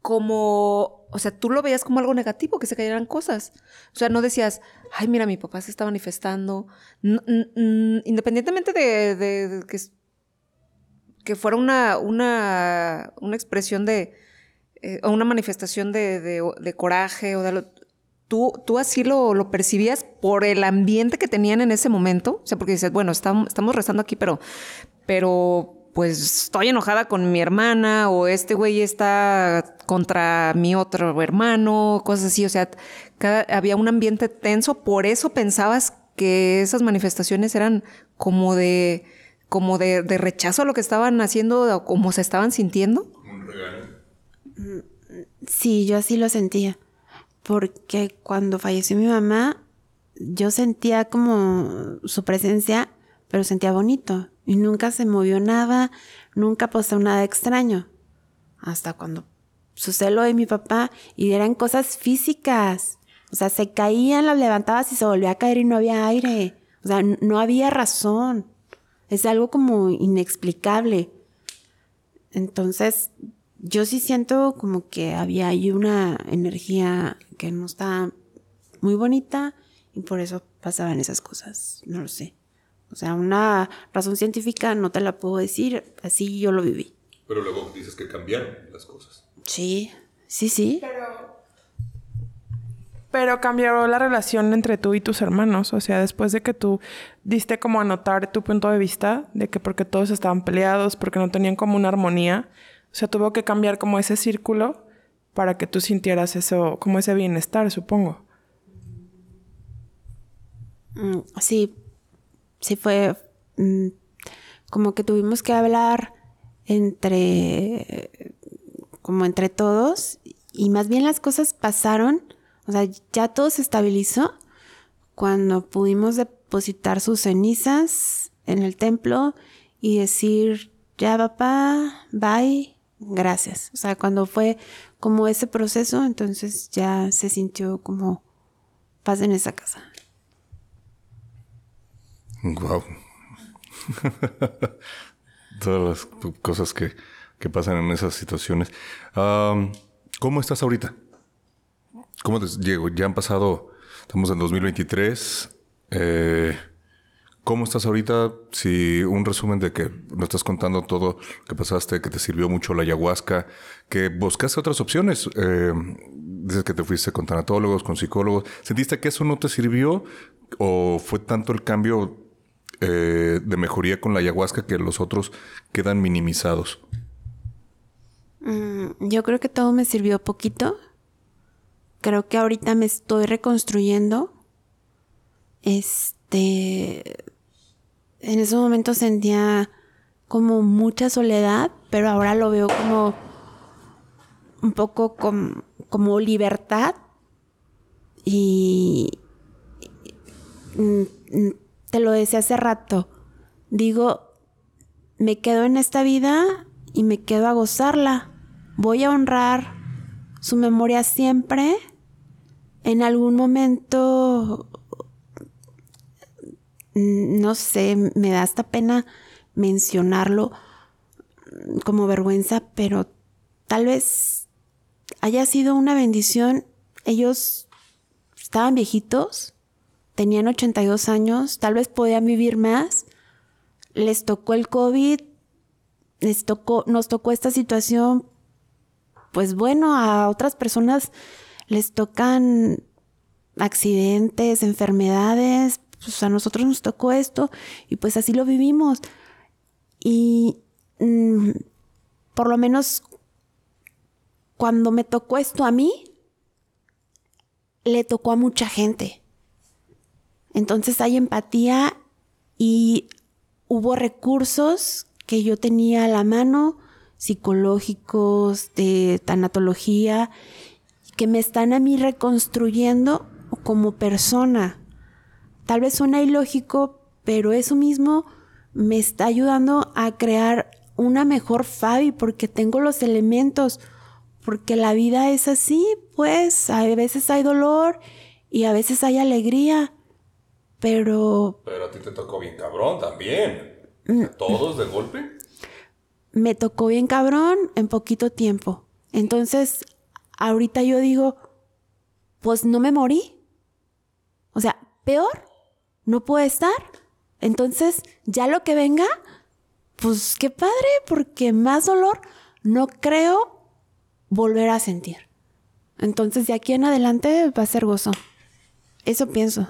como, o sea, tú lo veías como algo negativo, que se cayeran cosas? O sea, no decías, ay, mira, mi papá se está manifestando, independientemente de, que, que fuera una, una, una expresión de eh, o una manifestación de, coraje o de ¿Tú, ¿Tú así lo, percibías por el ambiente que tenían en ese momento? O sea, porque dices, bueno, estamos, estamos rezando aquí, pero, pero pues estoy enojada con mi hermana o este güey está contra mi otro hermano, cosas así. O sea, había un ambiente tenso. Por eso pensabas que esas manifestaciones eran como de, como de, de rechazo a lo que estaban haciendo o como se estaban sintiendo. Un regalo. Sí, yo así lo sentía. Porque cuando falleció mi mamá, yo sentía como su presencia, pero sentía bonito. Y nunca se movió nada, nunca pasó nada extraño. Hasta cuando sucedió lo de mi papá y eran cosas físicas. O sea, se caían, las levantabas y se volvía a caer y no había aire. O sea, no había razón. Es algo como inexplicable. Entonces, yo sí siento como que había ahí una energía que no está muy bonita y por eso pasaban esas cosas. No lo sé. O sea, una razón científica no te la puedo decir, así yo lo viví. Pero luego dices que cambiaron las cosas. Sí, sí, sí. Pero, pero cambió la relación entre tú y tus hermanos. O sea, después de que tú diste como a notar tu punto de vista, de que porque todos estaban peleados, porque no tenían como una armonía, o sea, tuvo que cambiar como ese círculo para que tú sintieras eso, como ese bienestar, supongo. Mm, sí, sí fue mm, como que tuvimos que hablar entre, como entre todos, y más bien las cosas pasaron, o sea, ya todo se estabilizó cuando pudimos depositar sus cenizas en el templo y decir, ya papá, bye, gracias. O sea, cuando fue como ese proceso, entonces ya se sintió como paz en esa casa. Wow. Todas las cosas que, que, pasan en esas situaciones. ¿Cómo estás ahorita? ¿Cómo te llego? Ya han pasado, estamos en 2023. Eh, ¿Cómo estás ahorita? Si un resumen de que nos estás contando todo que pasaste, que te sirvió mucho la ayahuasca, que buscaste otras opciones. Eh, dices que te fuiste con tanatólogos, con psicólogos. ¿Sentiste que eso no te sirvió? ¿O fue tanto el cambio eh, de mejoría con la ayahuasca que los otros quedan minimizados? Mm, yo creo que todo me sirvió poquito. Creo que ahorita me estoy reconstruyendo. Este en ese momento sentía como mucha soledad, pero ahora lo veo como un poco como libertad y te lo decía hace rato, digo, me quedo en esta vida y me quedo a gozarla, voy a honrar su memoria siempre, en algún momento, no sé, me da hasta pena mencionarlo como vergüenza, pero tal vez haya sido una bendición. Ellos estaban viejitos, tenían 82 años, tal vez podían vivir más. Les tocó el COVID, les tocó, nos tocó esta situación. Pues bueno, a otras personas les tocan accidentes, enfermedades, pues a nosotros nos tocó esto y pues así lo vivimos. Y mm, por lo menos cuando me tocó esto a mí, le tocó a mucha gente. Entonces hay empatía y hubo recursos que yo tenía a la mano, psicológicos, de tanatología, que me están a mí reconstruyendo como persona. Tal vez suena ilógico, pero eso mismo me está ayudando a crear una mejor Fabi porque tengo los elementos, porque la vida es así, pues a veces hay dolor y a veces hay alegría, pero... Pero a ti te tocó bien cabrón también. Mm. ¿Todos de golpe? Me tocó bien cabrón en poquito tiempo. Entonces, ahorita yo digo, pues no me morí. O sea, peor no puede estar. Entonces, ya lo que venga, pues qué padre, porque más dolor no creo volver a sentir. Entonces de aquí en adelante va a ser gozo. Eso pienso.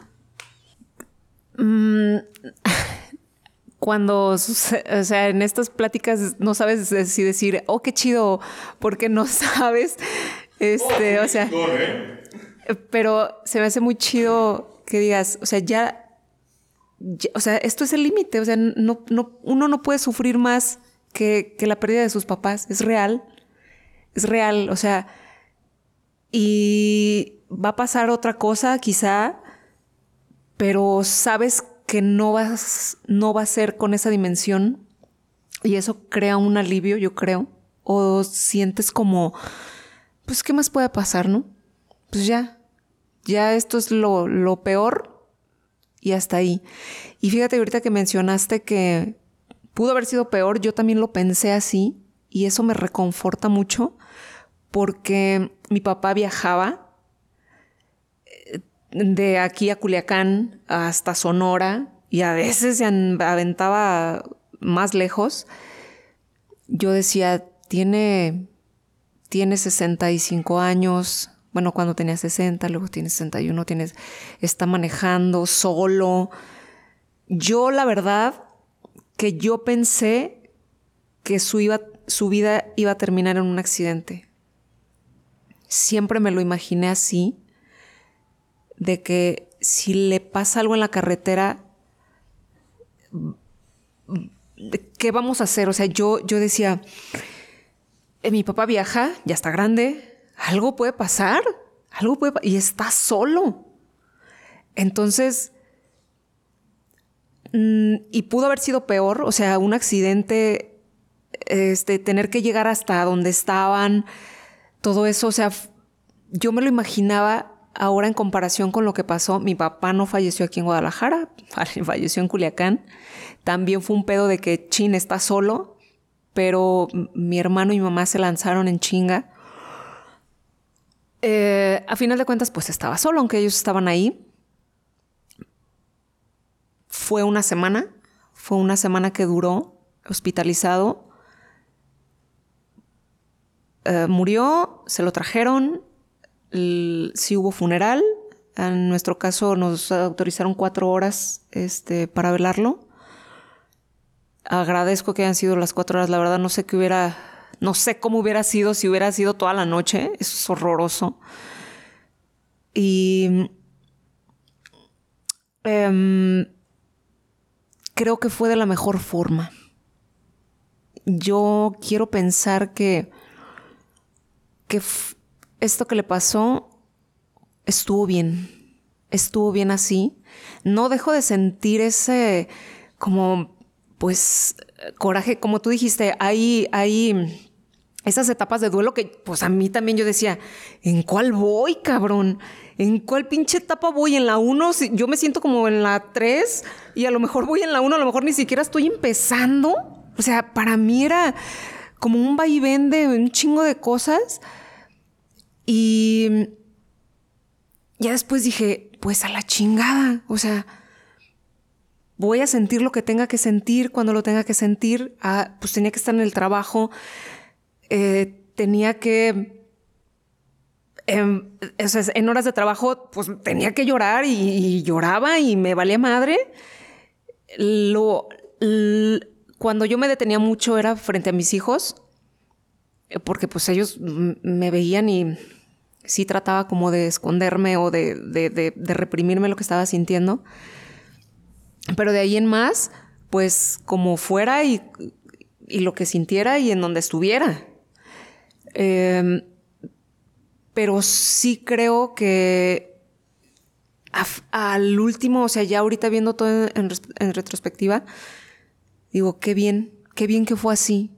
Mm, cuando, o sea, en estas pláticas no sabes si decir, oh, qué chido, porque no sabes, este, o sea, pero se me hace muy chido que digas, o sea, ya, o sea, esto es el límite, o sea, no, no, uno no puede sufrir más que, que la pérdida de sus papás, es real es real, o sea, y va a pasar otra cosa quizá, pero sabes que no, vas, no va a ser con esa dimensión y eso crea un alivio, yo creo, o sientes como, pues, ¿qué más puede pasar, no? Pues ya, ya esto es lo, lo peor y hasta ahí. Y fíjate ahorita que mencionaste que pudo haber sido peor, yo también lo pensé así y eso me reconforta mucho porque mi papá viajaba eh, de aquí a Culiacán hasta Sonora y a veces se aventaba más lejos. Yo decía, tiene, tiene 65 años, bueno, cuando tenía 60, luego tiene 61, tiene, está manejando solo. Yo la verdad que yo pensé que su, su vida iba a terminar en un accidente. Siempre me lo imaginé así, de que si le pasa algo en la carretera, ¿qué vamos a hacer? O sea, yo, yo decía, mi papá viaja, ya está grande, algo puede pasar, algo puede y está solo. Entonces, mm, y pudo haber sido peor, o sea, un accidente, este, tener que llegar hasta donde estaban, todo eso, o sea, yo me lo imaginaba ahora en comparación con lo que pasó. Mi papá no falleció aquí en Guadalajara, falleció en Culiacán. También fue un pedo de que Chin está solo, pero mi hermano y mi mamá se lanzaron en chinga. Eh, a final de cuentas, pues estaba solo, aunque ellos estaban ahí. Fue una semana, fue una semana que duró hospitalizado eh, murió, se lo trajeron, sí hubo funeral. En nuestro caso nos autorizaron cuatro horas este, para velarlo. Agradezco que hayan sido las cuatro horas. La verdad no sé qué hubiera, no sé cómo hubiera sido si hubiera sido toda la noche. Eso es horroroso. Y em, creo que fue de la mejor forma. Yo quiero pensar que que esto que le pasó estuvo bien, estuvo bien así. No dejo de sentir ese como, pues, coraje, como tú dijiste, hay, hay esas etapas de duelo que pues a mí también yo decía, ¿en cuál voy, cabrón? ¿En cuál pinche etapa voy? ¿En la 1? Yo me siento como en la 3 y a lo mejor voy en la 1, a lo mejor ni siquiera estoy empezando. O sea, para mí era como un vaivén de un chingo de cosas. Y ya después dije, pues a la chingada. O sea, voy a sentir lo que tenga que sentir cuando lo tenga que sentir. Ah, pues tenía que estar en el trabajo. Eh, tenía que... Em, en horas de trabajo, pues tenía que llorar y, lloraba y me valía madre. Lo, cuando yo me detenía mucho era frente a mis hijos, eh, porque pues ellos me veían y sí trataba como de esconderme o de, de, reprimirme lo que estaba sintiendo. Pero de ahí en más, pues como fuera y, lo que sintiera y en donde estuviera. Em, pero sí creo que al último, o sea, ya ahorita viendo todo en, retrospectiva, digo, qué bien, qué bien que fue así.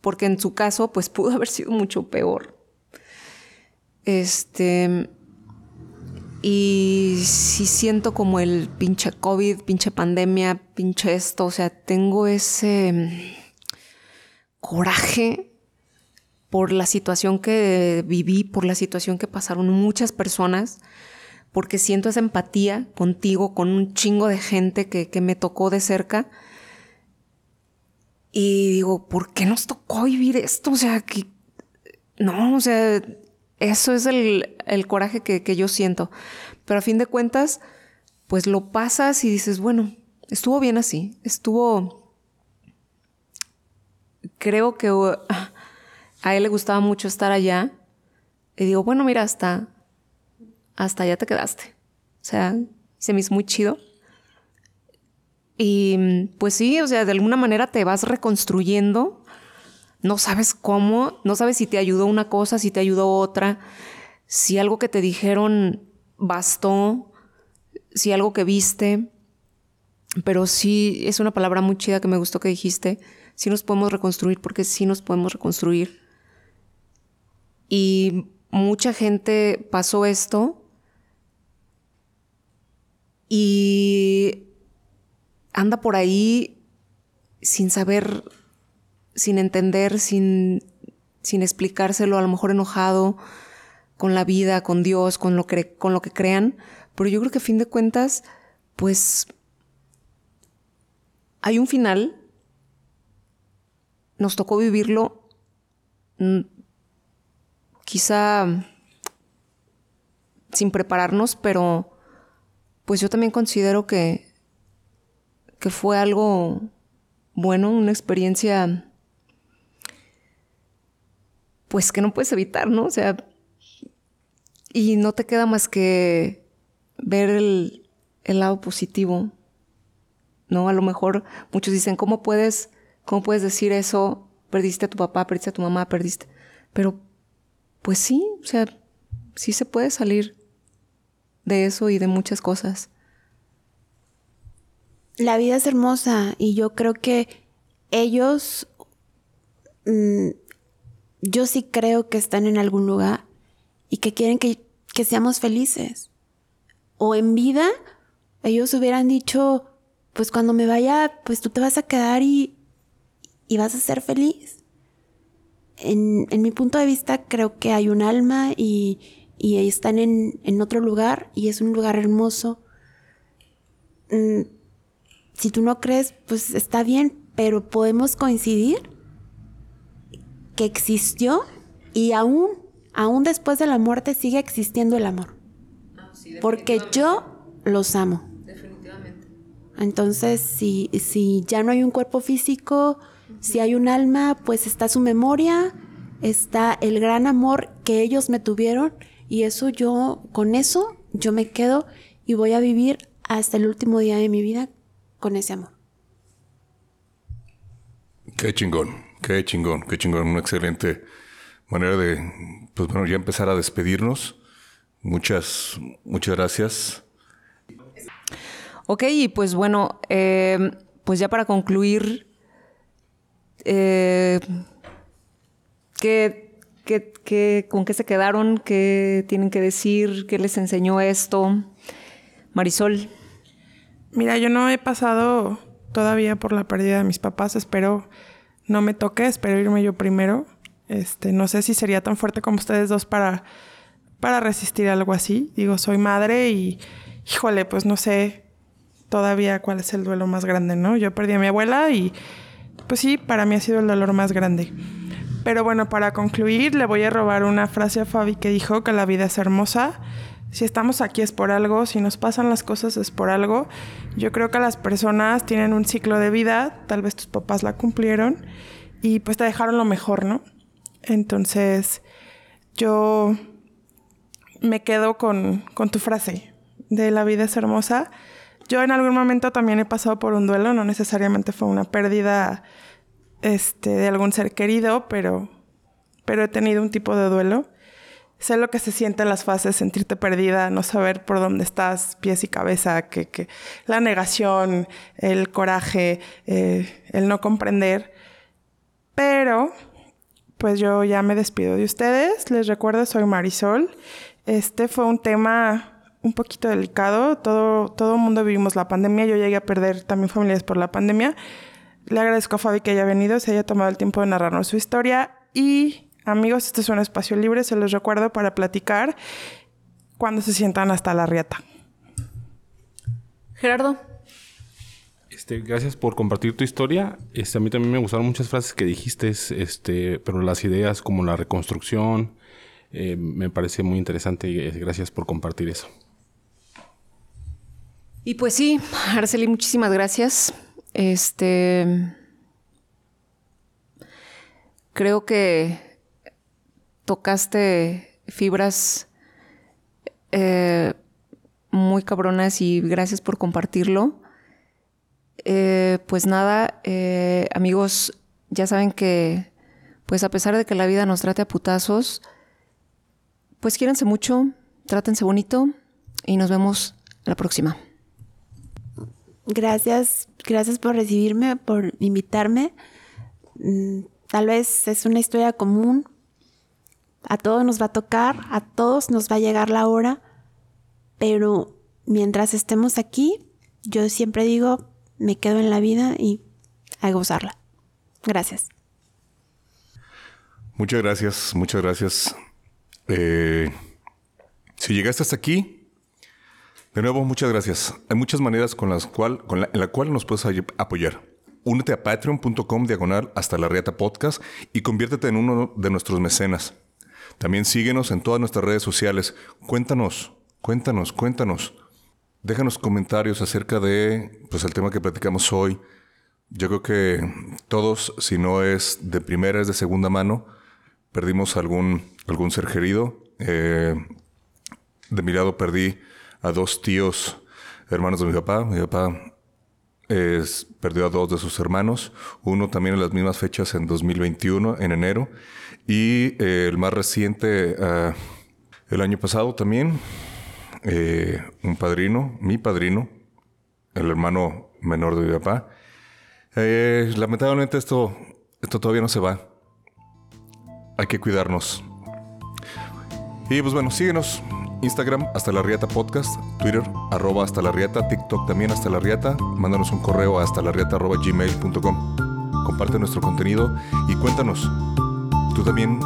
Porque en su caso, pues pudo haber sido mucho peor. Este. Y sí siento como el pinche COVID, pinche pandemia, pinche esto. O sea, tengo ese coraje por la situación que viví, por la situación que pasaron muchas personas, porque siento esa empatía contigo, con un chingo de gente que, me tocó de cerca. Y digo, ¿por qué nos tocó vivir esto? O sea, que no, o sea, eso es el, coraje que, yo siento. Pero a fin de cuentas, pues lo pasas y dices, bueno, estuvo bien así, estuvo, creo que a él le gustaba mucho estar allá. Y digo, bueno, mira, hasta, hasta allá te quedaste. O sea, se me hizo muy chido. Y pues sí, o sea, de alguna manera te vas reconstruyendo. No sabes cómo, no sabes si te ayudó una cosa, si te ayudó otra, si algo que te dijeron bastó, si algo que viste. Pero sí, es una palabra muy chida que me gustó que dijiste. Sí nos podemos reconstruir porque sí nos podemos reconstruir. Y mucha gente pasó esto y anda por ahí sin saber, sin entender, sin, sin explicárselo, a lo mejor enojado con la vida, con Dios, con lo que, con lo que crean. Pero yo creo que a fin de cuentas, pues hay un final. Nos tocó vivirlo quizá sin prepararnos, pero pues yo también considero que, que fue algo bueno, una experiencia pues que no puedes evitar, ¿no? O sea, y no te queda más que ver el, lado positivo, ¿no? A lo mejor muchos dicen, ¿cómo puedes, cómo puedes decir eso? Perdiste a tu papá, perdiste a tu mamá, perdiste. Pero pues sí, o sea, sí se puede salir de eso y de muchas cosas. La vida es hermosa y yo creo que ellos, mm, yo sí creo que están en algún lugar y que quieren que, que seamos felices. O en vida, ellos hubieran dicho, pues cuando me vaya, pues tú te vas a quedar y, y vas a ser feliz en, mi punto de vista creo que hay un alma y, están en, otro lugar y es un lugar hermoso. Mm, si tú no crees, pues está bien, pero podemos coincidir que existió y aún, aún después de la muerte sigue existiendo el amor. Ah, Porque yo los amo. Definitivamente. Entonces, si, si ya no hay un cuerpo físico, si hay un alma, pues está su memoria, está el gran amor que ellos me tuvieron y eso yo, con eso, yo me quedo y voy a vivir hasta el último día de mi vida con ese amor. Qué chingón, qué chingón, qué chingón. Una excelente manera de, pues bueno, ya empezar a despedirnos. Muchas, muchas gracias. Ok, y pues bueno, eh, pues ya para concluir, eh, ¿Qué, qué, qué, ¿Con qué se quedaron? ¿Qué tienen que decir? ¿Qué les enseñó esto? Marisol. Mira, yo no he pasado todavía por la pérdida de mis papás. Espero no me toque, espero irme yo primero. Este, no sé si sería tan fuerte como ustedes dos para, para resistir algo así. Digo, soy madre y, híjole, pues no sé todavía cuál es el duelo más grande, ¿no? Yo perdí a mi abuela y, pues sí, para mí ha sido el dolor más grande. Pero bueno, para concluir, le voy a robar una frase a Fabi que dijo que la vida es hermosa si estamos aquí es por algo, si nos pasan las cosas es por algo. Yo creo que las personas tienen un ciclo de vida, tal vez tus papás la cumplieron y pues te dejaron lo mejor, ¿no? Entonces, yo me quedo con, con tu frase de la vida es hermosa. Yo en algún momento también he pasado por un duelo, no necesariamente fue una pérdida este, de algún ser querido, pero, pero he tenido un tipo de duelo sé lo que se siente en las fases, sentirte perdida, no saber por dónde estás, pies y cabeza, que, que la negación, el coraje, eh, el no comprender. Pero, pues yo ya me despido de ustedes. Les recuerdo, soy Marisol. Este fue un tema un poquito delicado. Todo, todo el mundo vivimos la pandemia. Yo llegué a perder también familias por la pandemia. Le agradezco a Fabi que haya venido, se haya tomado el tiempo de narrarnos su historia y Amigos, este es un espacio libre, se los recuerdo para platicar cuando se sientan hasta la riata. Gerardo. Este, gracias por compartir tu historia. Este, a mí también me gustaron muchas frases que dijiste, este, pero las ideas como la reconstrucción, eh, me parece muy interesante y eh, gracias por compartir eso. Y pues sí, Arceli, muchísimas gracias. Este. Creo que tocaste fibras eh, muy cabronas y gracias por compartirlo. Eh, pues nada, eh, amigos, ya saben que, pues a pesar de que la vida nos trate a putazos, pues quiéranse mucho, trátense bonito y nos vemos la próxima. Gracias, gracias por recibirme, por invitarme. Mm, tal vez es una historia común, a todos nos va a tocar, a todos nos va a llegar la hora, pero mientras estemos aquí, yo siempre digo, me quedo en la vida y a gozarla. Gracias. Muchas gracias, muchas gracias. Eh, si llegaste hasta aquí, de nuevo, muchas gracias. Hay muchas maneras con las cual, con en la cual nos puedes apoyar. Únete a patreon.com diagonal hasta la Riata Podcast y conviértete en uno de nuestros mecenas. También síguenos en todas nuestras redes sociales. Cuéntanos, cuéntanos, cuéntanos. Déjanos comentarios acerca de pues, el tema que platicamos hoy. Yo creo que todos, si no es de primera, es de segunda mano, perdimos algún, algún ser querido. Eh, de mi lado perdí a dos tíos hermanos de mi papá. Mi papá perdió a dos de sus hermanos, uno también en las mismas fechas en 2021, en enero, y eh, el más reciente, ah, el año pasado también, eh, un padrino, mi padrino, el hermano menor de mi papá. Eh, lamentablemente esto, esto todavía no se va. Hay que cuidarnos. Y pues bueno, síguenos. Instagram hasta la Riata Podcast, Twitter arroba hasta la Riata, TikTok también hasta la Riata. Mándanos un correo hasta la Riata arroba gmail.com. Comparte nuestro contenido y cuéntanos tú también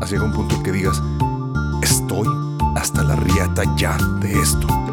has llegado un punto que digas, estoy hasta la riata ya de esto.